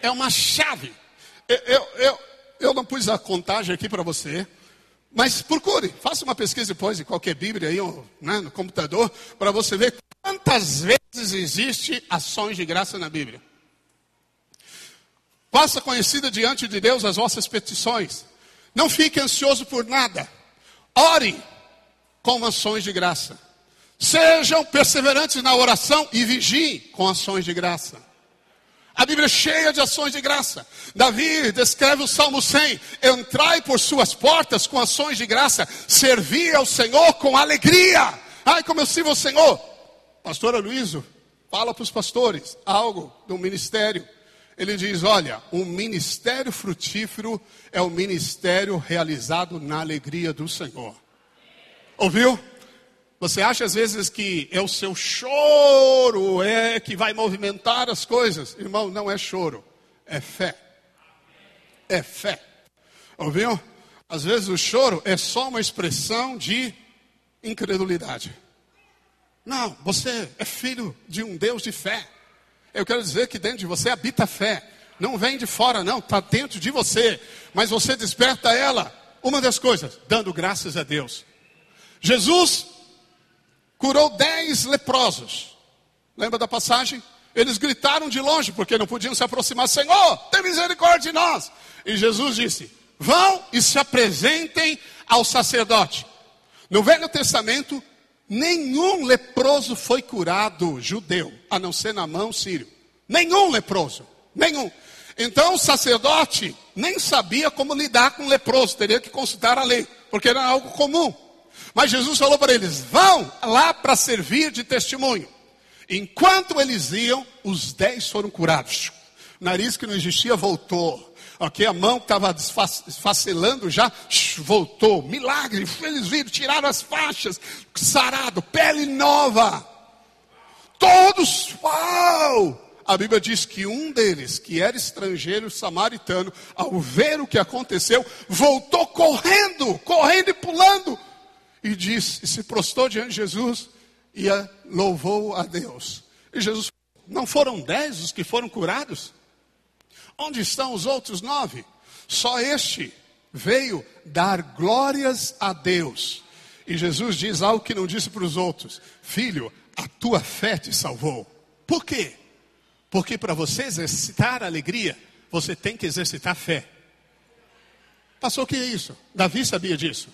É uma chave. Eu, eu, eu, eu não pus a contagem aqui para você. Mas procure, faça uma pesquisa depois em qualquer Bíblia aí, né, no computador, para você ver quantas vezes existe ações de graça na Bíblia. Faça conhecida diante de Deus as vossas petições. Não fique ansioso por nada. Ore com ações de graça. Sejam perseverantes na oração e vigiem com ações de graça. A Bíblia é cheia de ações de graça. Davi descreve o Salmo 100: Entrai por suas portas com ações de graça, servi ao Senhor com alegria. Ai, como eu sirvo ao Senhor. Pastora Luíso, fala para os pastores algo do ministério. Ele diz: olha, um ministério frutífero é o ministério realizado na alegria do Senhor. Ouviu? Você acha às vezes que é o seu choro é que vai movimentar as coisas? Irmão, não é choro, é fé. É fé. Ouviu? Às vezes o choro é só uma expressão de incredulidade. Não, você é filho de um Deus de fé. Eu quero dizer que dentro de você habita a fé. Não vem de fora, não, está dentro de você. Mas você desperta ela. Uma das coisas, dando graças a Deus. Jesus curou dez leprosos. Lembra da passagem? Eles gritaram de longe porque não podiam se aproximar. Senhor, tem misericórdia de nós. E Jesus disse: Vão e se apresentem ao sacerdote. No Velho Testamento, Nenhum leproso foi curado, judeu, a não ser na mão sírio. Nenhum leproso. Nenhum. Então o sacerdote nem sabia como lidar com leproso, teria que consultar a lei, porque era algo comum. Mas Jesus falou para eles: vão lá para servir de testemunho. Enquanto eles iam, os dez foram curados. O nariz que não existia voltou. Ok, a mão que estava desfacelando já voltou. Milagre, eles viram, tiraram as faixas, sarado, pele nova. Todos, uau! A Bíblia diz que um deles, que era estrangeiro samaritano, ao ver o que aconteceu, voltou correndo, correndo e pulando, e disse, e se prostou diante de Jesus e louvou a Deus. E Jesus, não foram dez os que foram curados? Onde estão os outros nove? Só este veio dar glórias a Deus. E Jesus diz algo que não disse para os outros: Filho, a tua fé te salvou. Por quê? Porque para você exercitar alegria, você tem que exercitar fé. Passou o que é isso? Davi sabia disso.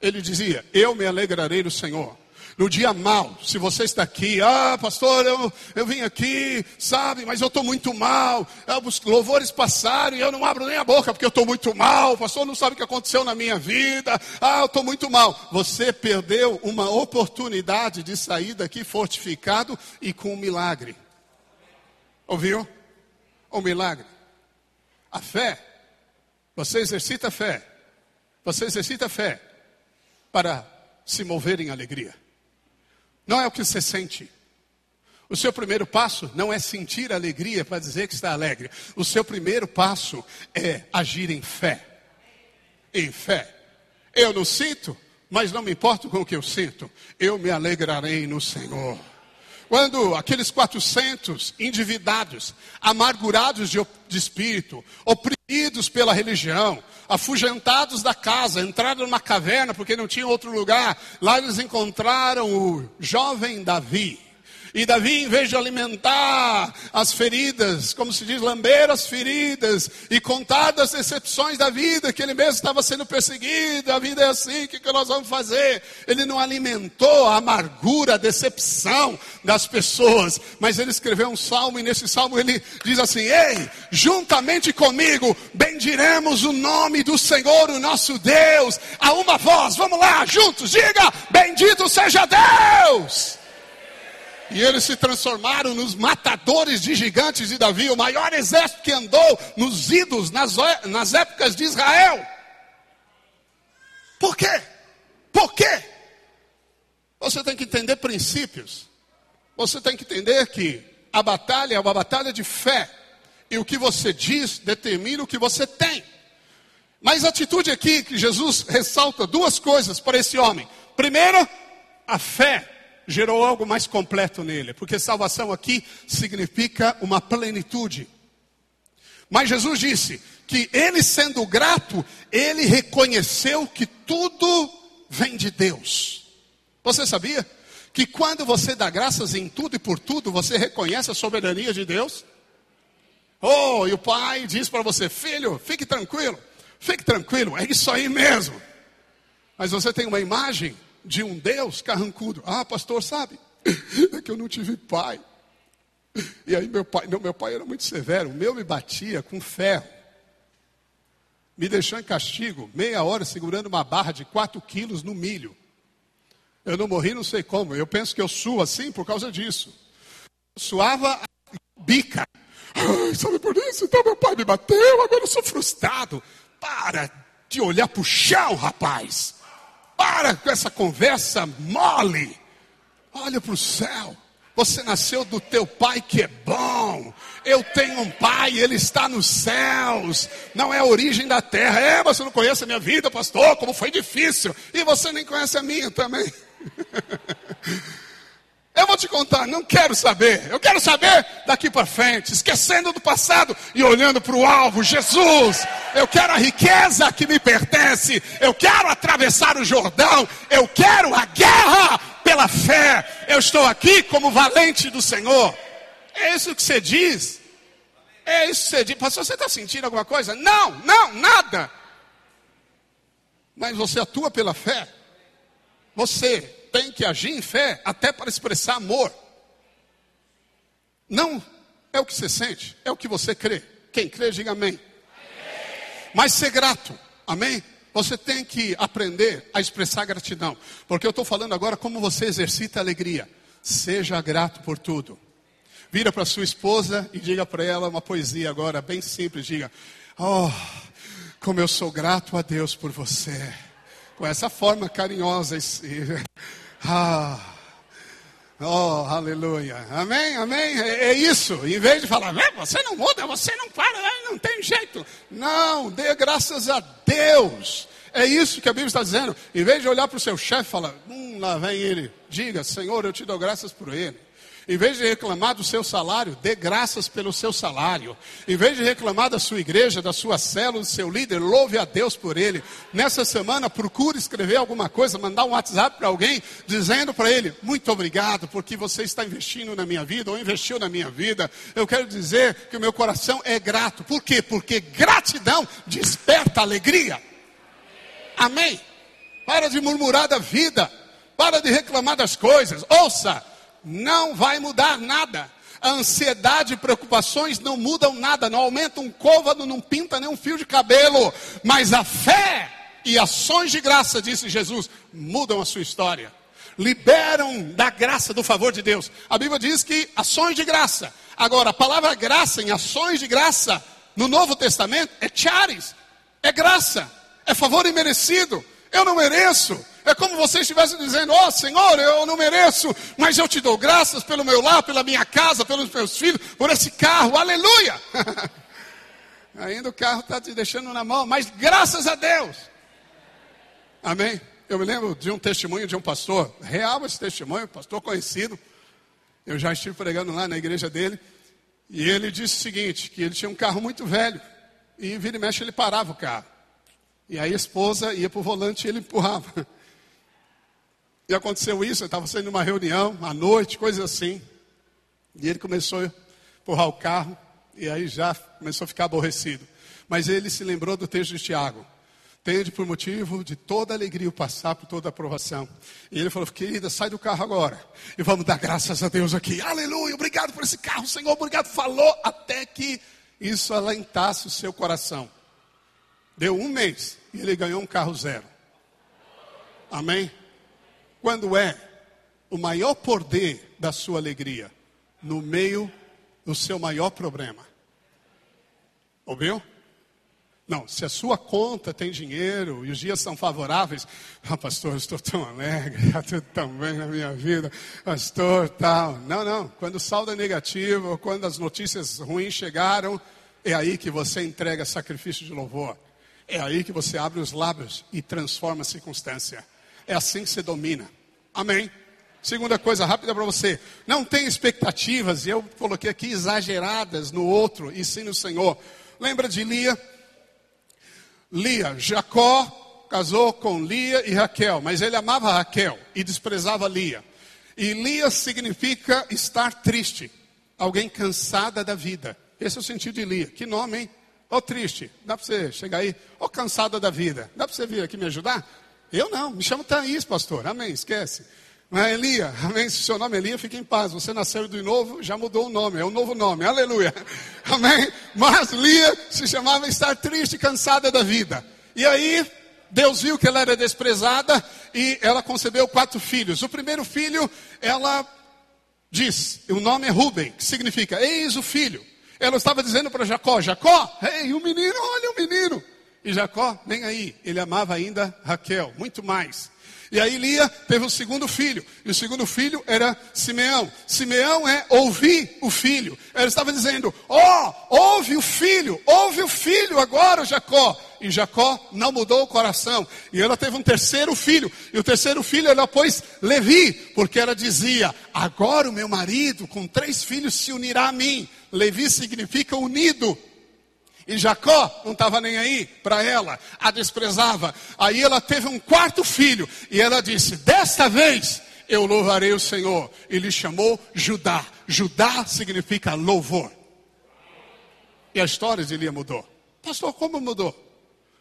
Ele dizia: Eu me alegrarei no Senhor no dia mal, se você está aqui, ah, pastor, eu, eu vim aqui, sabe, mas eu estou muito mal, os louvores passaram e eu não abro nem a boca porque eu estou muito mal, o pastor não sabe o que aconteceu na minha vida, ah, eu estou muito mal. Você perdeu uma oportunidade de sair daqui fortificado e com um milagre. Ouviu? Um milagre. A fé, você exercita a fé, você exercita a fé para se mover em alegria. Não é o que você sente. O seu primeiro passo não é sentir alegria para dizer que está alegre. O seu primeiro passo é agir em fé. Em fé. Eu não sinto, mas não me importo com o que eu sinto. Eu me alegrarei no Senhor. Quando aqueles 400 endividados, amargurados de, de espírito, oprimidos pela religião, afugentados da casa, entraram numa caverna porque não tinham outro lugar, lá eles encontraram o jovem Davi. E Davi, em vez de alimentar as feridas, como se diz, lamber as feridas e contar das decepções da vida, que ele mesmo estava sendo perseguido, a vida é assim, o que, que nós vamos fazer? Ele não alimentou a amargura, a decepção das pessoas, mas ele escreveu um salmo e nesse salmo ele diz assim: Ei, juntamente comigo bendiremos o nome do Senhor, o nosso Deus, a uma voz, vamos lá, juntos, diga: Bendito seja Deus! E eles se transformaram nos matadores de gigantes de Davi, o maior exército que andou nos idos nas, nas épocas de Israel. Por quê? Por quê? Você tem que entender princípios. Você tem que entender que a batalha é uma batalha de fé. E o que você diz determina o que você tem. Mas a atitude aqui que Jesus ressalta duas coisas para esse homem. Primeiro, a fé gerou algo mais completo nele, porque salvação aqui significa uma plenitude. Mas Jesus disse que ele sendo grato, ele reconheceu que tudo vem de Deus. Você sabia que quando você dá graças em tudo e por tudo, você reconhece a soberania de Deus? Oh, e o pai diz para você, filho, fique tranquilo, fique tranquilo, é isso aí mesmo. Mas você tem uma imagem de um Deus carrancudo. Ah, pastor, sabe? É que eu não tive pai. E aí meu pai, não, meu pai era muito severo. O meu me batia com ferro. Me deixou em castigo, meia hora segurando uma barra de 4 quilos no milho. Eu não morri, não sei como. Eu penso que eu suo assim por causa disso. Eu suava bica. Ai, sabe por isso? Então meu pai me bateu, agora eu sou frustrado. Para de olhar para o chão, rapaz. Para com essa conversa mole. Olha para o céu. Você nasceu do teu pai que é bom. Eu tenho um pai, ele está nos céus. Não é a origem da terra. É, você não conhece a minha vida, pastor, como foi difícil. E você nem conhece a minha também. <laughs> Eu vou te contar, não quero saber. Eu quero saber daqui para frente, esquecendo do passado e olhando para o alvo, Jesus. Eu quero a riqueza que me pertence. Eu quero atravessar o Jordão. Eu quero a guerra pela fé. Eu estou aqui como valente do Senhor. É isso que você diz. É isso que você diz. Pastor, você está sentindo alguma coisa? Não, não, nada. Mas você atua pela fé. Você tem que agir em fé até para expressar amor. Não É o que você sente, é o que você crê. Quem crê, diga amém. Mas ser grato, amém? Você tem que aprender a expressar gratidão, porque eu estou falando agora como você exercita a alegria. Seja grato por tudo. Vira para sua esposa e diga para ela uma poesia agora, bem simples. Diga: Oh, como eu sou grato a Deus por você. Com essa forma carinhosa. E, <laughs> ah, oh, aleluia. Amém, amém. É, é, isso. Em vez de falar, você não muda, você não para, não tem jeito. Não, dê graças a Deus. É isso que a Bíblia está dizendo. Em vez de olhar para o seu chefe e falar, hum, lá vem ele. Diga, Senhor, eu te dou graças por ele. Em vez de reclamar do seu salário, dê graças pelo seu salário. Em vez de reclamar da sua igreja, da sua célula, do seu líder, louve a Deus por ele. Nessa semana, procure escrever alguma coisa, mandar um WhatsApp para alguém, dizendo para ele: Muito obrigado, porque você está investindo na minha vida, ou investiu na minha vida. Eu quero dizer que o meu coração é grato. Por quê? Porque gratidão desperta alegria. Amém? Para de murmurar da vida. Para de reclamar das coisas. Ouça, não vai mudar nada. Ansiedade e preocupações não mudam nada, não aumentam um côvado, não pinta nem um fio de cabelo. Mas a fé e ações de graça, disse Jesus, mudam a sua história. Liberam da graça, do favor de Deus. A Bíblia diz que ações de graça. Agora, a palavra graça em ações de graça no Novo Testamento é charis, é graça, é favor imerecido. Eu não mereço, é como você estivesse dizendo: Ó oh, Senhor, eu não mereço, mas eu te dou graças pelo meu lar, pela minha casa, pelos meus filhos, por esse carro, aleluia! <laughs> Ainda o carro está te deixando na mão, mas graças a Deus. Amém? Eu me lembro de um testemunho de um pastor, real esse testemunho, pastor conhecido. Eu já estive pregando lá na igreja dele. E ele disse o seguinte: que ele tinha um carro muito velho. E vira e mexe ele parava o carro. E aí a esposa ia para o volante e ele empurrava. <laughs> E aconteceu isso, eu estava saindo numa reunião, à noite, coisa assim. E ele começou a empurrar o carro, e aí já começou a ficar aborrecido. Mas ele se lembrou do texto de Tiago. Tende por motivo de toda alegria o passar por toda aprovação. E ele falou, querida, sai do carro agora. E vamos dar graças a Deus aqui. Aleluia, obrigado por esse carro, Senhor, obrigado. Falou até que isso alentasse o seu coração. Deu um mês e ele ganhou um carro zero. Amém? Quando é o maior poder da sua alegria? No meio do seu maior problema. Ouviu? Não, se a sua conta tem dinheiro e os dias são favoráveis, ah, pastor, eu estou tão alegre, <laughs> está tudo tão bem na minha vida, pastor, tal. Não, não. Quando o saldo é negativo, quando as notícias ruins chegaram, é aí que você entrega sacrifício de louvor. É aí que você abre os lábios e transforma a circunstância. É assim que se domina. Amém. Segunda coisa rápida para você. Não tem expectativas, e eu coloquei aqui exageradas no outro, e sim no Senhor. Lembra de Lia? Lia, Jacó casou com Lia e Raquel, mas ele amava Raquel e desprezava Lia. E Lia significa estar triste, alguém cansada da vida. Esse é o sentido de Lia. Que nome, hein? Oh, triste, dá para você chegar aí? Ô oh, cansada da vida, dá para você vir aqui me ajudar? Eu não, me chamo Thaís, pastor. Amém, esquece. Mas Elia, amém. Se seu nome é Elia, fique em paz. Você nasceu de novo, já mudou o nome, é um novo nome. Aleluia. <laughs> Amém. Mas Lia se chamava estar triste, cansada da vida. E aí, Deus viu que ela era desprezada e ela concebeu quatro filhos. O primeiro filho, ela diz, o nome é Ruben, que significa eis o filho. Ela estava dizendo para Jacó: Jacó, ei, o menino, olha o menino. E Jacó, nem aí, ele amava ainda Raquel, muito mais. E aí Lia teve o segundo filho, e o segundo filho era Simeão. Simeão é ouvir o filho. Ela estava dizendo: Ó, oh, ouve o filho, ouve o filho agora, Jacó. E Jacó não mudou o coração. E ela teve um terceiro filho, e o terceiro filho ela pôs Levi, porque ela dizia: Agora o meu marido com três filhos se unirá a mim. Levi significa unido. E Jacó não estava nem aí para ela, a desprezava. Aí ela teve um quarto filho e ela disse: Desta vez eu louvarei o Senhor. E lhe chamou Judá. Judá significa louvor. E a história de Lia mudou. Pastor, como mudou?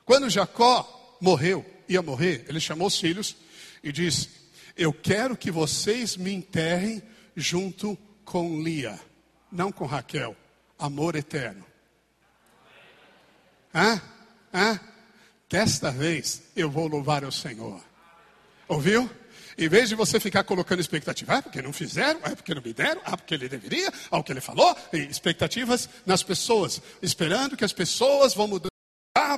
Quando Jacó morreu, ia morrer, ele chamou os filhos e disse: Eu quero que vocês me enterrem junto com Lia. não com Raquel, amor eterno. Hã? Hã? Desta vez eu vou louvar o Senhor. Ouviu? Em vez de você ficar colocando expectativa, ah, porque não fizeram, ah, porque não me deram, ah, porque ele deveria, ah, o que ele falou, expectativas nas pessoas, esperando que as pessoas vão mudar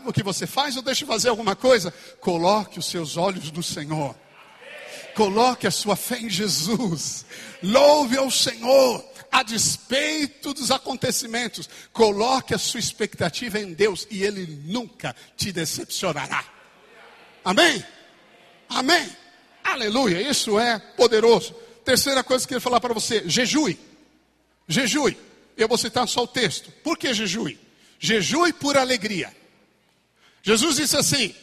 o que você faz ou deixe fazer alguma coisa. Coloque os seus olhos no Senhor. Coloque a sua fé em Jesus. Louve ao Senhor a despeito dos acontecimentos. Coloque a sua expectativa em Deus e Ele nunca te decepcionará. Amém? Amém? Aleluia, isso é poderoso. Terceira coisa que eu queria falar para você: jejue. Jejue. Eu vou citar só o texto. Por que jejue? Jejue por alegria. Jesus disse assim: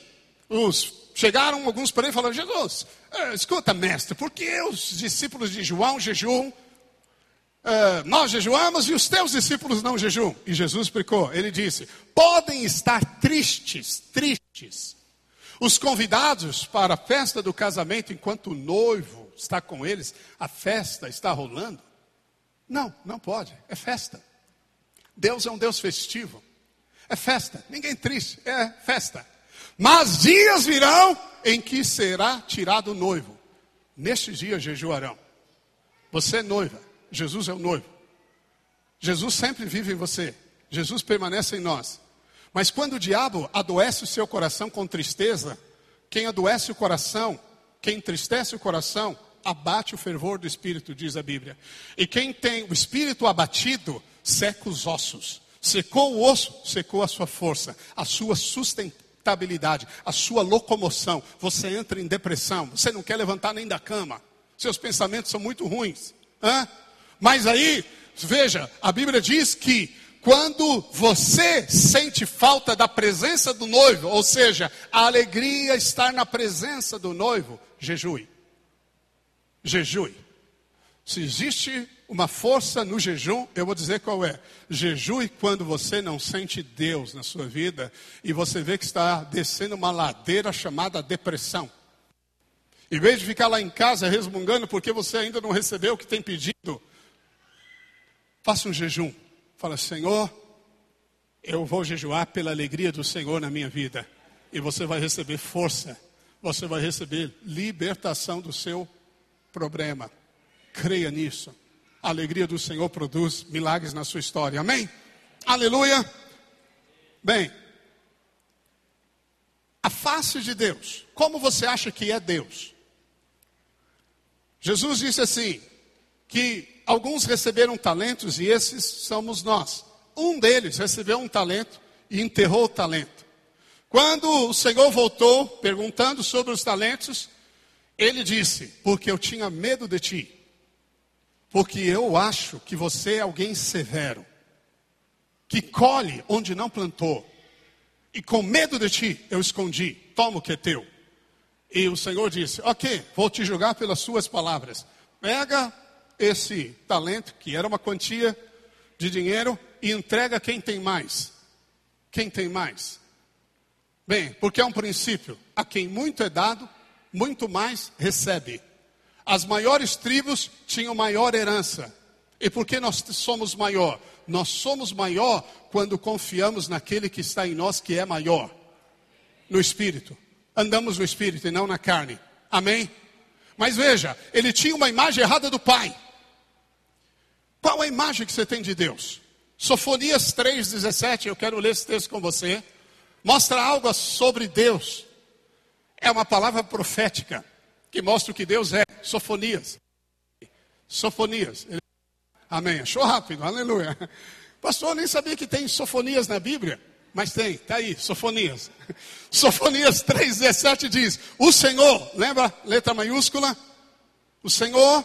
os, chegaram alguns para ele falando, Jesus, uh, escuta, mestre, por que os discípulos de João jejuam? Uh, nós jejuamos e os teus discípulos não jejuam. E Jesus explicou, ele disse: podem estar tristes, tristes. Os convidados para a festa do casamento, enquanto o noivo está com eles, a festa está rolando? Não, não pode, é festa. Deus é um Deus festivo. É festa, ninguém triste, é festa. Mas dias virão em que será tirado o noivo. Nestes dias jejuarão. Você é noiva, Jesus é o noivo. Jesus sempre vive em você. Jesus permanece em nós. Mas quando o diabo adoece o seu coração com tristeza, quem adoece o coração, quem entristece o coração, abate o fervor do espírito, diz a Bíblia. E quem tem o espírito abatido, seca os ossos. Secou o osso, secou a sua força, a sua sustentabilidade, a sua locomoção. Você entra em depressão, você não quer levantar nem da cama. Seus pensamentos são muito ruins. Hã? Mas aí, veja, a Bíblia diz que quando você sente falta da presença do noivo, ou seja, a alegria estar na presença do noivo, jejue. Jejue. Se existe uma força no jejum, eu vou dizer qual é. Jejue quando você não sente Deus na sua vida e você vê que está descendo uma ladeira chamada depressão. Em vez de ficar lá em casa resmungando porque você ainda não recebeu o que tem pedido, faça um jejum. Fala, Senhor, eu vou jejuar pela alegria do Senhor na minha vida. E você vai receber força. Você vai receber libertação do seu problema. Creia nisso. A alegria do Senhor produz milagres na sua história. Amém? Aleluia. Bem, a face de Deus. Como você acha que é Deus? Jesus disse assim: que alguns receberam talentos e esses somos nós. Um deles recebeu um talento e enterrou o talento. Quando o Senhor voltou perguntando sobre os talentos, ele disse: Porque eu tinha medo de ti. Porque eu acho que você é alguém severo, que colhe onde não plantou. E com medo de ti, eu escondi. Toma o que é teu. E o Senhor disse: Ok, vou te julgar pelas suas palavras. Pega esse talento, que era uma quantia de dinheiro, e entrega quem tem mais. Quem tem mais? Bem, porque é um princípio: a quem muito é dado, muito mais recebe. As maiores tribos tinham maior herança. E por que nós somos maior? Nós somos maior quando confiamos naquele que está em nós, que é maior. No espírito. Andamos no espírito e não na carne. Amém? Mas veja, ele tinha uma imagem errada do pai. Qual a imagem que você tem de Deus? Sofonias 3,17, eu quero ler esse texto com você. Mostra algo sobre Deus. É uma palavra profética que mostra o que Deus é. Sofonias. Sofonias. Amém. Achou rápido, aleluia. Pastor, nem sabia que tem sofonias na Bíblia. Mas tem, está aí, Sofonias. <laughs> Sofonias 3,17 diz: O Senhor, lembra, letra maiúscula? O Senhor,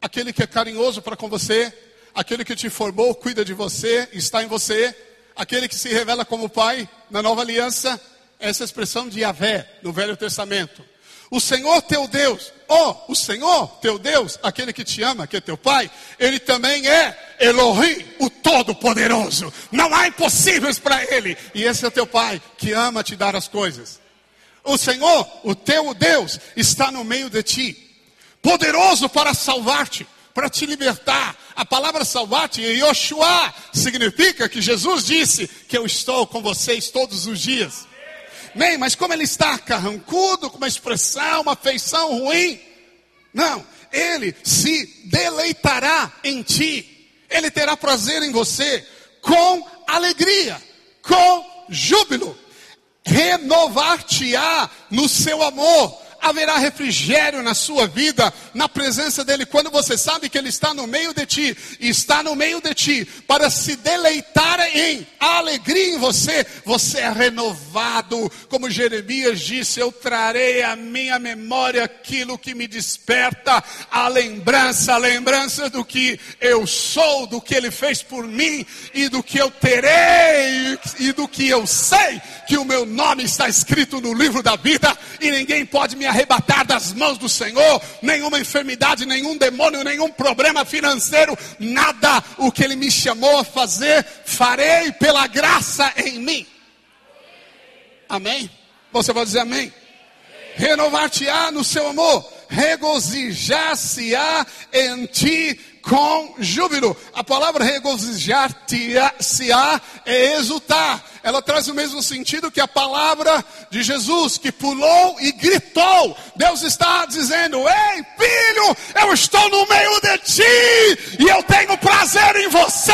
aquele que é carinhoso para com você, aquele que te formou, cuida de você, está em você, aquele que se revela como Pai na nova aliança, essa expressão de Yahvé no Velho Testamento. O Senhor teu Deus, oh, o Senhor teu Deus, aquele que te ama, que é teu Pai, ele também é Elohim, o Todo-Poderoso. Não há impossíveis para ele. E esse é teu Pai que ama te dar as coisas. O Senhor, o teu Deus, está no meio de ti, poderoso para salvar-te para te libertar. A palavra salvar-te, Yoshua, significa que Jesus disse que eu estou com vocês todos os dias. Bem, mas como ele está carrancudo, com uma expressão, uma feição ruim, não, ele se deleitará em ti, ele terá prazer em você, com alegria, com júbilo, renovar-te-á no seu amor haverá refrigério na sua vida, na presença dEle, quando você sabe que Ele está no meio de ti, está no meio de ti, para se deleitar em alegria em você, você é renovado, como Jeremias disse: Eu trarei à minha memória aquilo que me desperta a lembrança, a lembrança do que eu sou, do que Ele fez por mim e do que eu terei e do que eu sei que o meu nome está escrito no livro da vida e ninguém pode me arrebatar das mãos do Senhor, nenhuma enfermidade, nenhum demônio, nenhum problema financeiro, nada. O que Ele me chamou a fazer, farei pela graça em mim. Amém? Você pode dizer amém? Renovar-te-á no seu amor, regozijar-se-á em ti com júbilo. A palavra regozijar-se-á é exultar. Ela traz o mesmo sentido que a palavra de Jesus, que pulou e gritou. Deus está dizendo: Ei, filho, eu estou no meio de ti e eu tenho prazer em você.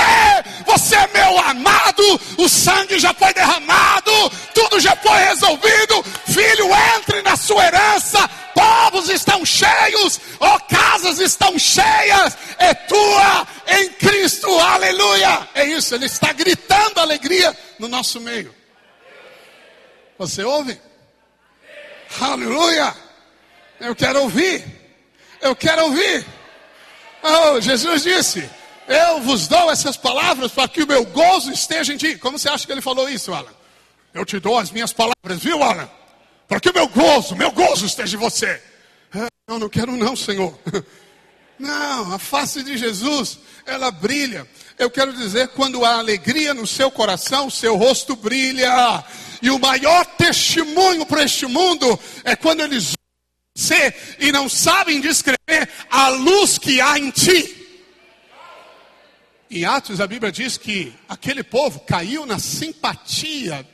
Você é meu amado, o sangue já foi derramado, tudo já foi resolvido. Filho, entre na sua herança povos estão cheios, ó oh, casas estão cheias, é tua em Cristo, aleluia. É isso, ele está gritando alegria no nosso meio. Você ouve? Aleluia. Eu quero ouvir. Eu quero ouvir. Oh, Jesus disse: Eu vos dou essas palavras para que o meu gozo esteja em ti. Como você acha que ele falou isso, Alan? Eu te dou as minhas palavras, viu, Alan? Para que o meu gozo, meu gozo esteja em você. Ah, não, não quero não, Senhor. Não, a face de Jesus, ela brilha. Eu quero dizer, quando há alegria no seu coração, seu rosto brilha. E o maior testemunho para este mundo é quando eles você e não sabem descrever a luz que há em ti. Em Atos, a Bíblia diz que aquele povo caiu na simpatia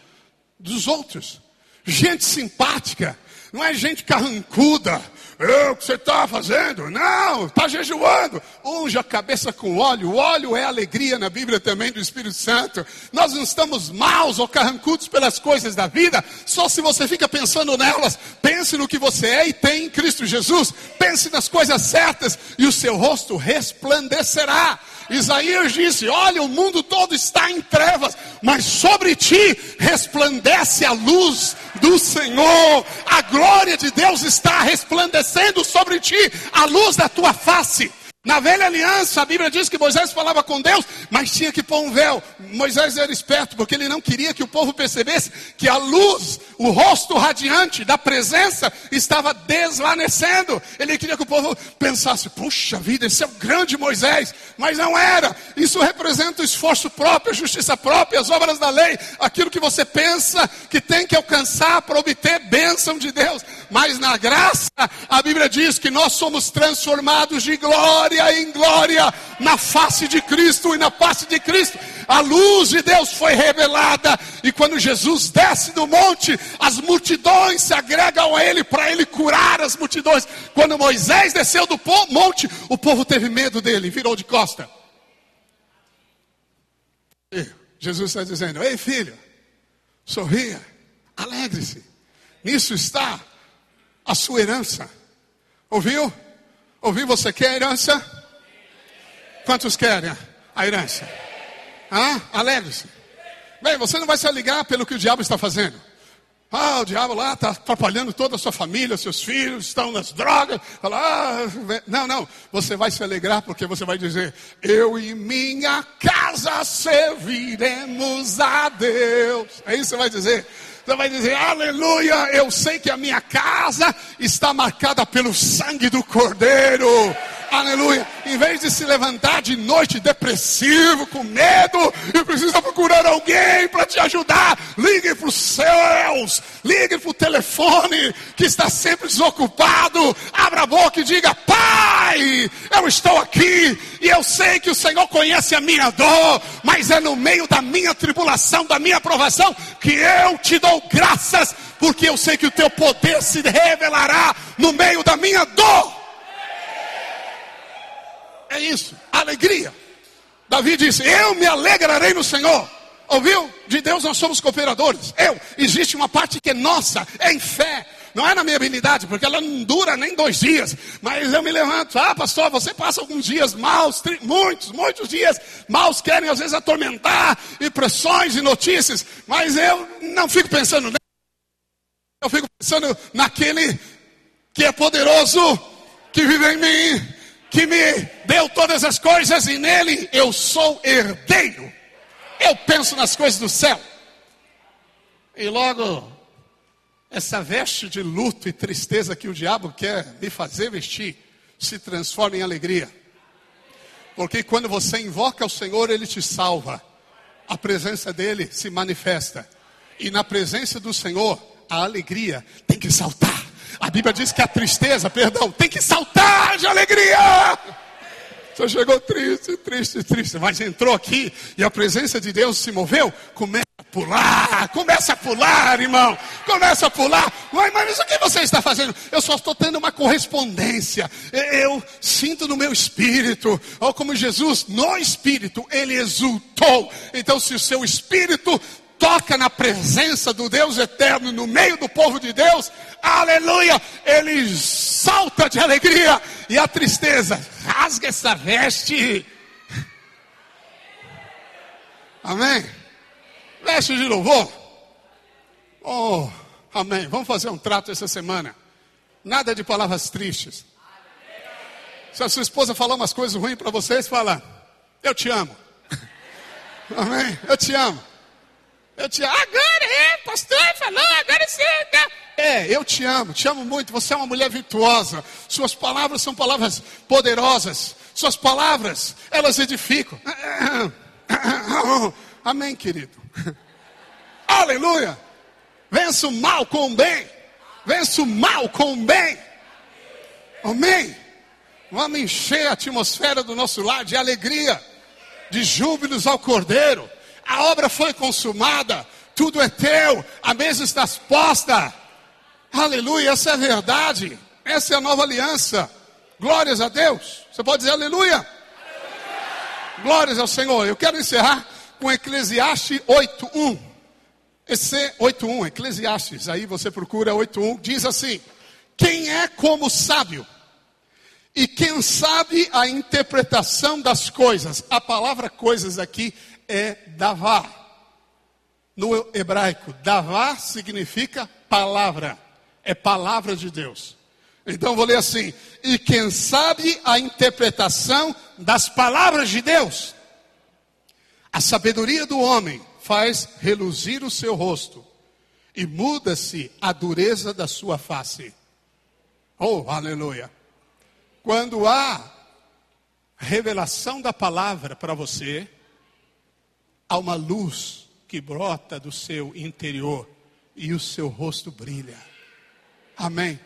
dos outros gente simpática, não é gente carrancuda. Eu, o que você está fazendo? Não, está jejuando. Unge a cabeça com óleo. O óleo é alegria na Bíblia também do Espírito Santo. Nós não estamos maus ou carrancudos pelas coisas da vida, só se você fica pensando nelas. Pense no que você é e tem em Cristo Jesus. Pense nas coisas certas e o seu rosto resplandecerá. Isaías disse: Olha, o mundo todo está em trevas, mas sobre ti resplandece a luz do Senhor. A glória de Deus está resplandecendo sobre ti, a luz da tua face. Na velha aliança, a Bíblia diz que Moisés falava com Deus, mas tinha que pôr um véu. Moisés era esperto, porque ele não queria que o povo percebesse que a luz, o rosto radiante da presença estava desvanecendo. Ele queria que o povo pensasse: puxa vida, esse é o grande Moisés. Mas não era. Isso representa o esforço próprio, a justiça própria, as obras da lei, aquilo que você pensa que tem que alcançar para obter bênção de Deus. Mas na graça, a Bíblia diz que nós somos transformados de glória glória em glória na face de Cristo e na face de Cristo. A luz de Deus foi revelada e quando Jesus desce do monte, as multidões se agregam a ele para ele curar as multidões. Quando Moisés desceu do monte, o povo teve medo dele, virou de costa. E Jesus está dizendo: Ei filho, sorria, alegre-se. Nisso está a sua herança. Ouviu? Ouviu? Você quer a herança? Quantos querem a herança? Ah, alegre-se. Bem, você não vai se ligar pelo que o diabo está fazendo. Ah, o diabo lá está atrapalhando toda a sua família, seus filhos estão nas drogas. Ah, não, não. Você vai se alegrar porque você vai dizer: Eu e minha casa serviremos a Deus. É isso que você vai dizer. Você vai dizer, aleluia, eu sei que a minha casa está marcada pelo sangue do Cordeiro. Aleluia. Em vez de se levantar de noite depressivo, com medo, e precisa procurar alguém para te ajudar, ligue para os céus, ligue para o telefone que está sempre desocupado. Abra a boca e diga: Pai, eu estou aqui e eu sei que o Senhor conhece a minha dor, mas é no meio da minha tribulação, da minha provação, que eu te dou graças, porque eu sei que o teu poder se revelará no meio da minha dor. É isso, alegria. Davi disse: Eu me alegrarei no Senhor. Ouviu? De Deus nós somos cooperadores. Eu, existe uma parte que é nossa, é em fé. Não é na minha habilidade, porque ela não dura nem dois dias. Mas eu me levanto. Ah, pastor, você passa alguns dias maus, muitos, muitos dias maus, querem às vezes atormentar, e pressões e notícias. Mas eu não fico pensando nele. Eu fico pensando naquele que é poderoso, que vive em mim que me deu todas as coisas e nele eu sou herdeiro. Eu penso nas coisas do céu. E logo, essa veste de luto e tristeza que o diabo quer me fazer vestir, se transforma em alegria. Porque quando você invoca o Senhor, ele te salva. A presença dele se manifesta. E na presença do Senhor, a alegria tem que saltar. A Bíblia diz que a tristeza, perdão, tem que saltar de alegria. Você chegou triste, triste, triste, mas entrou aqui e a presença de Deus se moveu. Começa a pular, começa a pular, irmão. Começa a pular. Mas, mas o que você está fazendo? Eu só estou tendo uma correspondência. Eu sinto no meu espírito, ou como Jesus, no espírito, ele exultou. Então, se o seu espírito toca na presença do Deus eterno no meio do povo de Deus, aleluia, ele salta de alegria e a tristeza rasga essa veste. Amém? Veste de louvor. Oh, amém. Vamos fazer um trato essa semana. Nada de palavras tristes. Se a sua esposa falar umas coisas ruins para vocês, fala: Eu te amo. <laughs> Amém? Eu te amo. Eu te amo. Agora é, pastor falou, agora você. Tá. É, eu te amo, te amo muito. Você é uma mulher virtuosa. Suas palavras são palavras poderosas. Suas palavras, elas edificam. <coughs> Amém, querido. <laughs> Aleluia. Vença o mal com o bem. Vença o mal com o bem. Amém. Vamos encher a atmosfera do nosso lar de alegria, de júbilos ao Cordeiro a obra foi consumada, tudo é teu, a mesa está posta. Aleluia, essa é a verdade, essa é a nova aliança. Glórias a Deus. Você pode dizer aleluia? aleluia. Glórias ao Senhor. Eu quero encerrar com Eclesiastes 8:1. Esse 8:1, Eclesiastes, aí você procura 8:1, diz assim: Quem é como sábio? E quem sabe a interpretação das coisas? A palavra coisas aqui é davá. No hebraico, davá significa palavra, é palavra de Deus. Então vou ler assim: e quem sabe a interpretação das palavras de Deus? A sabedoria do homem faz reluzir o seu rosto e muda-se a dureza da sua face. Oh, aleluia! Quando há revelação da palavra para você, há uma luz que brota do seu interior e o seu rosto brilha. Amém.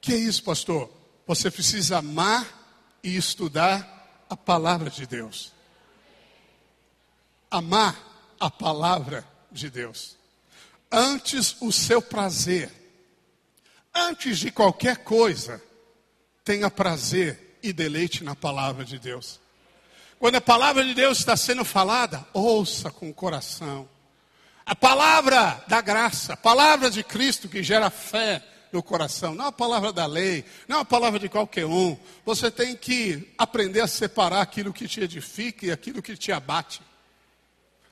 Que é isso, pastor? Você precisa amar e estudar a palavra de Deus. Amar a palavra de Deus. Antes o seu prazer, antes de qualquer coisa, tenha prazer e deleite na palavra de Deus. Quando a palavra de Deus está sendo falada, ouça com o coração. A palavra da graça, a palavra de Cristo que gera fé no coração, não a palavra da lei, não a palavra de qualquer um. Você tem que aprender a separar aquilo que te edifica e aquilo que te abate.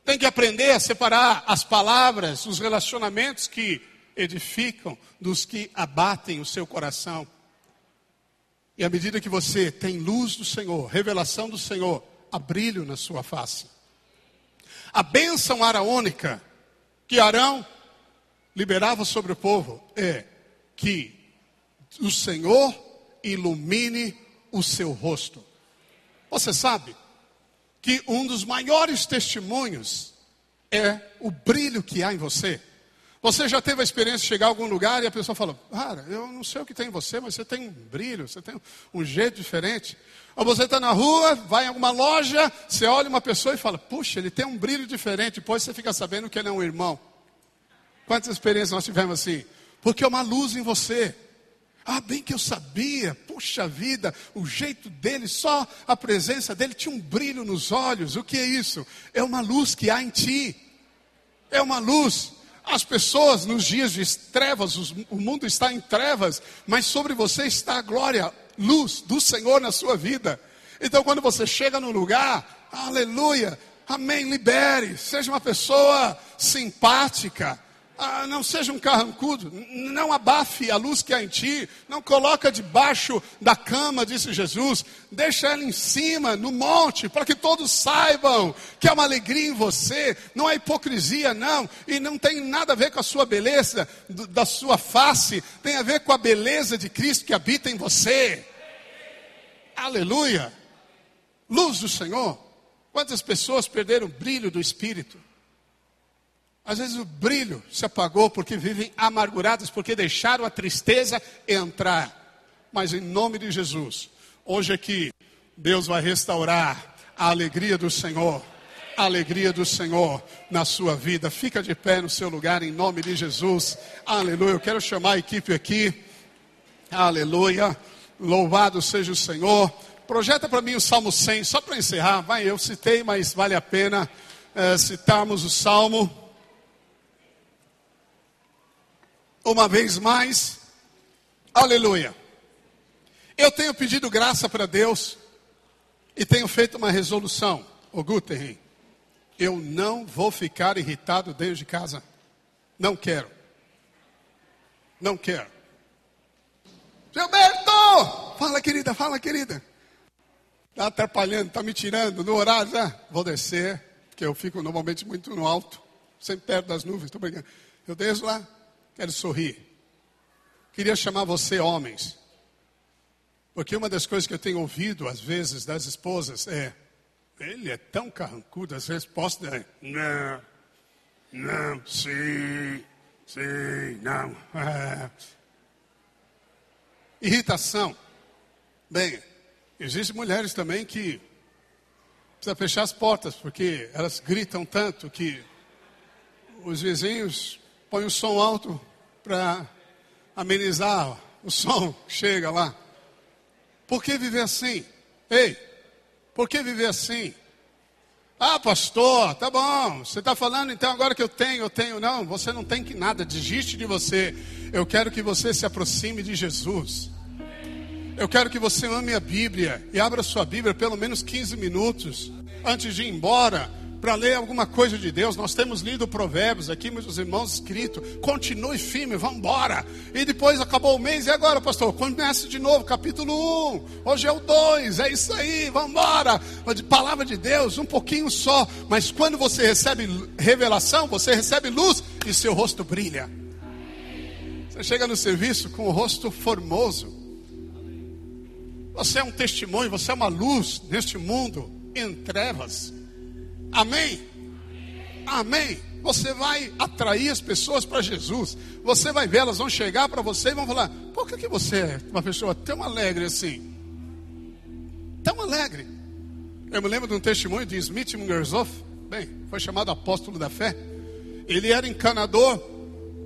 Tem que aprender a separar as palavras, os relacionamentos que edificam dos que abatem o seu coração. E à medida que você tem luz do Senhor, revelação do Senhor, a brilho na sua face. A bênção araônica que Arão liberava sobre o povo é que o Senhor ilumine o seu rosto. Você sabe que um dos maiores testemunhos é o brilho que há em você. Você já teve a experiência de chegar a algum lugar e a pessoa fala: Cara, eu não sei o que tem em você, mas você tem um brilho, você tem um jeito diferente. Ou você está na rua, vai em alguma loja, você olha uma pessoa e fala: Puxa, ele tem um brilho diferente. Depois você fica sabendo que ele é um irmão. Quantas experiências nós tivemos assim? Porque é uma luz em você. Ah, bem que eu sabia, puxa vida, o jeito dele, só a presença dele tinha um brilho nos olhos. O que é isso? É uma luz que há em ti. É uma luz. As pessoas nos dias de trevas, o mundo está em trevas, mas sobre você está a glória, luz do Senhor na sua vida. Então, quando você chega no lugar, aleluia, amém, libere, seja uma pessoa simpática, ah, não seja um carrancudo, não abafe a luz que há em ti, não coloca debaixo da cama, disse Jesus, deixa ela em cima, no monte, para que todos saibam que há uma alegria em você, não é hipocrisia, não, e não tem nada a ver com a sua beleza, da sua face, tem a ver com a beleza de Cristo que habita em você. Aleluia! Luz do Senhor. Quantas pessoas perderam o brilho do Espírito? Às vezes o brilho se apagou porque vivem amargurados, porque deixaram a tristeza entrar. Mas em nome de Jesus, hoje aqui, Deus vai restaurar a alegria do Senhor. A alegria do Senhor na sua vida. Fica de pé no seu lugar em nome de Jesus. Aleluia. Eu quero chamar a equipe aqui. Aleluia. Louvado seja o Senhor. Projeta para mim o Salmo 100, só para encerrar. Vai, eu citei, mas vale a pena é, citarmos o Salmo. Uma vez mais. Aleluia. Eu tenho pedido graça para Deus e tenho feito uma resolução. O Guterres, eu não vou ficar irritado dentro de casa. Não quero. Não quero. Gilberto! Fala, querida, fala, querida. Está atrapalhando, está me tirando no horário já. Vou descer, porque eu fico normalmente muito no alto, sempre perto das nuvens, estou brincando. Eu desço lá, Quero sorrir. Queria chamar você, homens, porque uma das coisas que eu tenho ouvido às vezes das esposas é: ele é tão carrancudo, as respostas é: não, não, sim, sim, não. <laughs> Irritação. Bem, existem mulheres também que precisa fechar as portas, porque elas gritam tanto que os vizinhos põe o som alto para amenizar o som chega lá. Por que viver assim? Ei, por que viver assim? Ah, pastor, tá bom. Você está falando então agora que eu tenho, eu tenho. Não, você não tem que nada. Desiste de você. Eu quero que você se aproxime de Jesus. Eu quero que você ame a Bíblia e abra sua Bíblia pelo menos 15 minutos antes de ir embora para ler alguma coisa de Deus. Nós temos lido Provérbios aqui, meus irmãos, escrito. Continue firme, vamos embora. E depois acabou o mês, e agora, pastor? Comece de novo, capítulo 1. Hoje é o 2, é isso aí, vamos embora. Palavra de Deus, um pouquinho só. Mas quando você recebe revelação, você recebe luz e seu rosto brilha. Você chega no serviço com o rosto formoso. Você é um testemunho, você é uma luz neste mundo em trevas. Amém? Amém. Você vai atrair as pessoas para Jesus. Você vai ver, elas vão chegar para você e vão falar: por que, que você é uma pessoa tão alegre assim? Tão alegre. Eu me lembro de um testemunho de Smith Mungersoff. Bem, foi chamado apóstolo da fé. Ele era encanador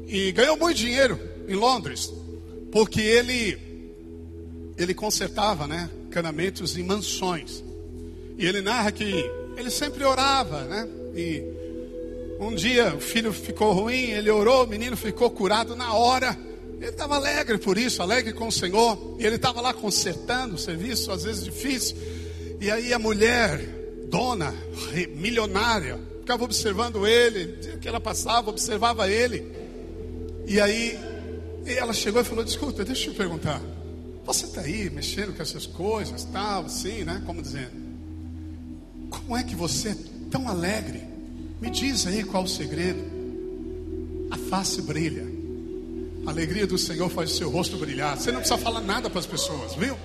e ganhou muito dinheiro em Londres, porque ele ele consertava, né, canamentos em mansões. E ele narra que ele sempre orava, né? E um dia o filho ficou ruim, ele orou, o menino ficou curado na hora. Ele estava alegre por isso, alegre com o Senhor. E ele estava lá consertando o serviço, às vezes difícil. E aí a mulher, dona, milionária, ficava observando ele, que ela passava, observava ele. E aí ela chegou e falou: Desculpa, deixa eu te perguntar. Você está aí mexendo com essas coisas, tal, assim, né? Como dizendo. Como é que você é tão alegre? Me diz aí qual o segredo. A face brilha. A alegria do Senhor faz o seu rosto brilhar. Você não precisa falar nada para as pessoas, viu?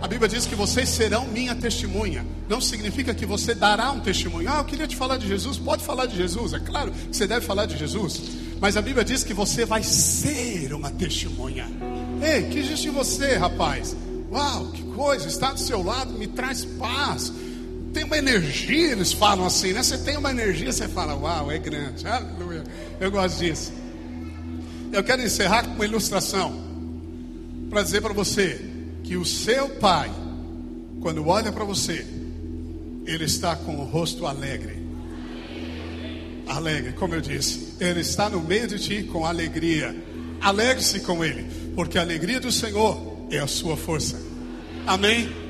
A Bíblia diz que vocês serão minha testemunha. Não significa que você dará um testemunho. Ah, eu queria te falar de Jesus. Pode falar de Jesus. É claro que você deve falar de Jesus. Mas a Bíblia diz que você vai ser uma testemunha. Ei, que existe em você, rapaz? Uau, que coisa. Está do seu lado, me traz paz. Tem uma energia, eles falam assim, né? Você tem uma energia, você fala, uau, é grande. Aleluia. Eu gosto disso. Eu quero encerrar com uma ilustração. Para dizer para você que o seu pai, quando olha para você, ele está com o rosto alegre. Alegre, como eu disse, ele está no meio de ti com alegria. Alegre-se com ele, porque a alegria do Senhor é a sua força. Amém?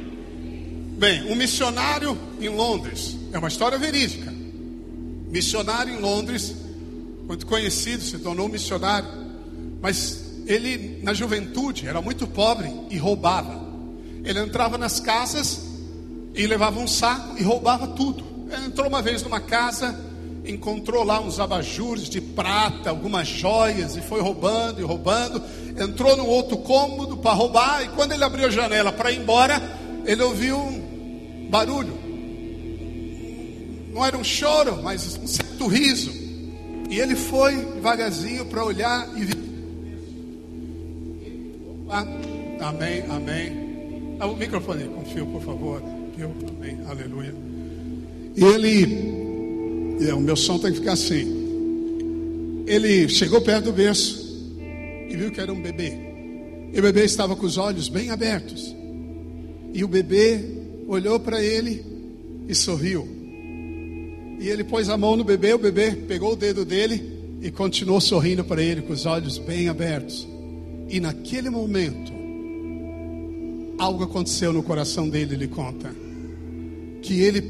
Bem, um missionário em Londres, é uma história verídica. Missionário em Londres, muito conhecido, se tornou missionário, mas ele, na juventude, era muito pobre e roubava. Ele entrava nas casas e levava um saco e roubava tudo. Ele entrou uma vez numa casa, encontrou lá uns abajures de prata, algumas joias e foi roubando e roubando. Entrou num outro cômodo para roubar e quando ele abriu a janela para ir embora, ele ouviu um barulho. Não era um choro, mas um certo riso. E ele foi devagarzinho para olhar e viu ah, amém, amém. Ah, o microfone com fio, por favor. Eu, amém, aleluia. E ele, é, o meu som tem que ficar assim. Ele chegou perto do berço e viu que era um bebê. E o bebê estava com os olhos bem abertos. E o bebê olhou para ele e sorriu. E ele pôs a mão no bebê, o bebê pegou o dedo dele e continuou sorrindo para ele com os olhos bem abertos. E naquele momento, algo aconteceu no coração dele, ele conta. Que ele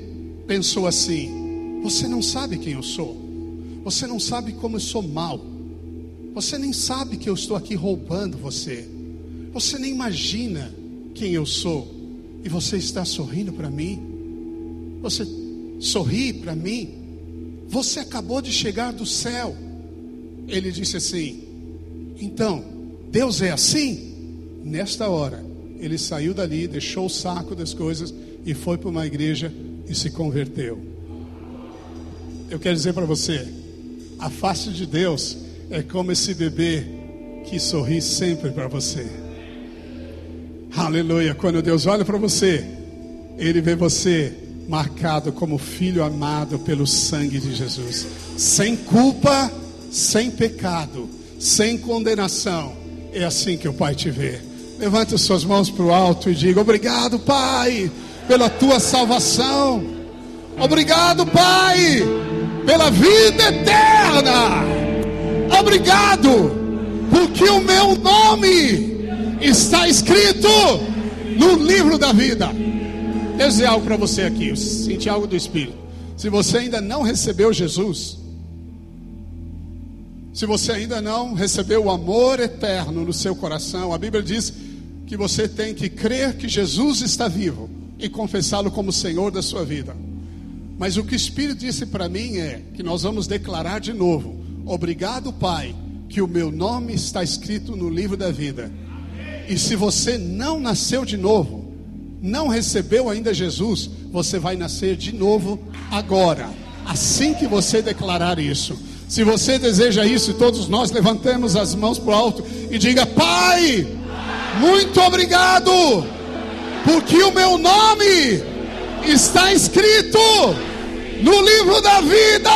pensou assim: Você não sabe quem eu sou. Você não sabe como eu sou mal. Você nem sabe que eu estou aqui roubando você. Você nem imagina quem eu sou. E você está sorrindo para mim. Você sorri para mim. Você acabou de chegar do céu. Ele disse assim: Então, Deus é assim? Nesta hora, ele saiu dali, deixou o saco das coisas e foi para uma igreja e se converteu. Eu quero dizer para você, a face de Deus é como esse bebê que sorri sempre para você. Aleluia. Quando Deus olha para você, Ele vê você marcado como filho amado pelo sangue de Jesus, sem culpa, sem pecado, sem condenação é assim que o Pai te vê. Levante as suas mãos para o alto e diga: Obrigado, Pai, pela tua salvação. Obrigado, Pai, pela vida eterna. Obrigado, porque o meu nome está escrito no livro da vida. Quero dizer algo para você aqui. Eu senti algo do Espírito. Se você ainda não recebeu Jesus, se você ainda não recebeu o amor eterno no seu coração, a Bíblia diz que você tem que crer que Jesus está vivo e confessá-lo como Senhor da sua vida. Mas o que o Espírito disse para mim é que nós vamos declarar de novo: Obrigado, Pai, que o meu nome está escrito no livro da vida. E se você não nasceu de novo, não recebeu ainda Jesus, você vai nascer de novo agora, assim que você declarar isso. Se você deseja isso, todos nós levantemos as mãos para o alto e diga: Pai, muito obrigado, porque o meu nome está escrito no livro da vida.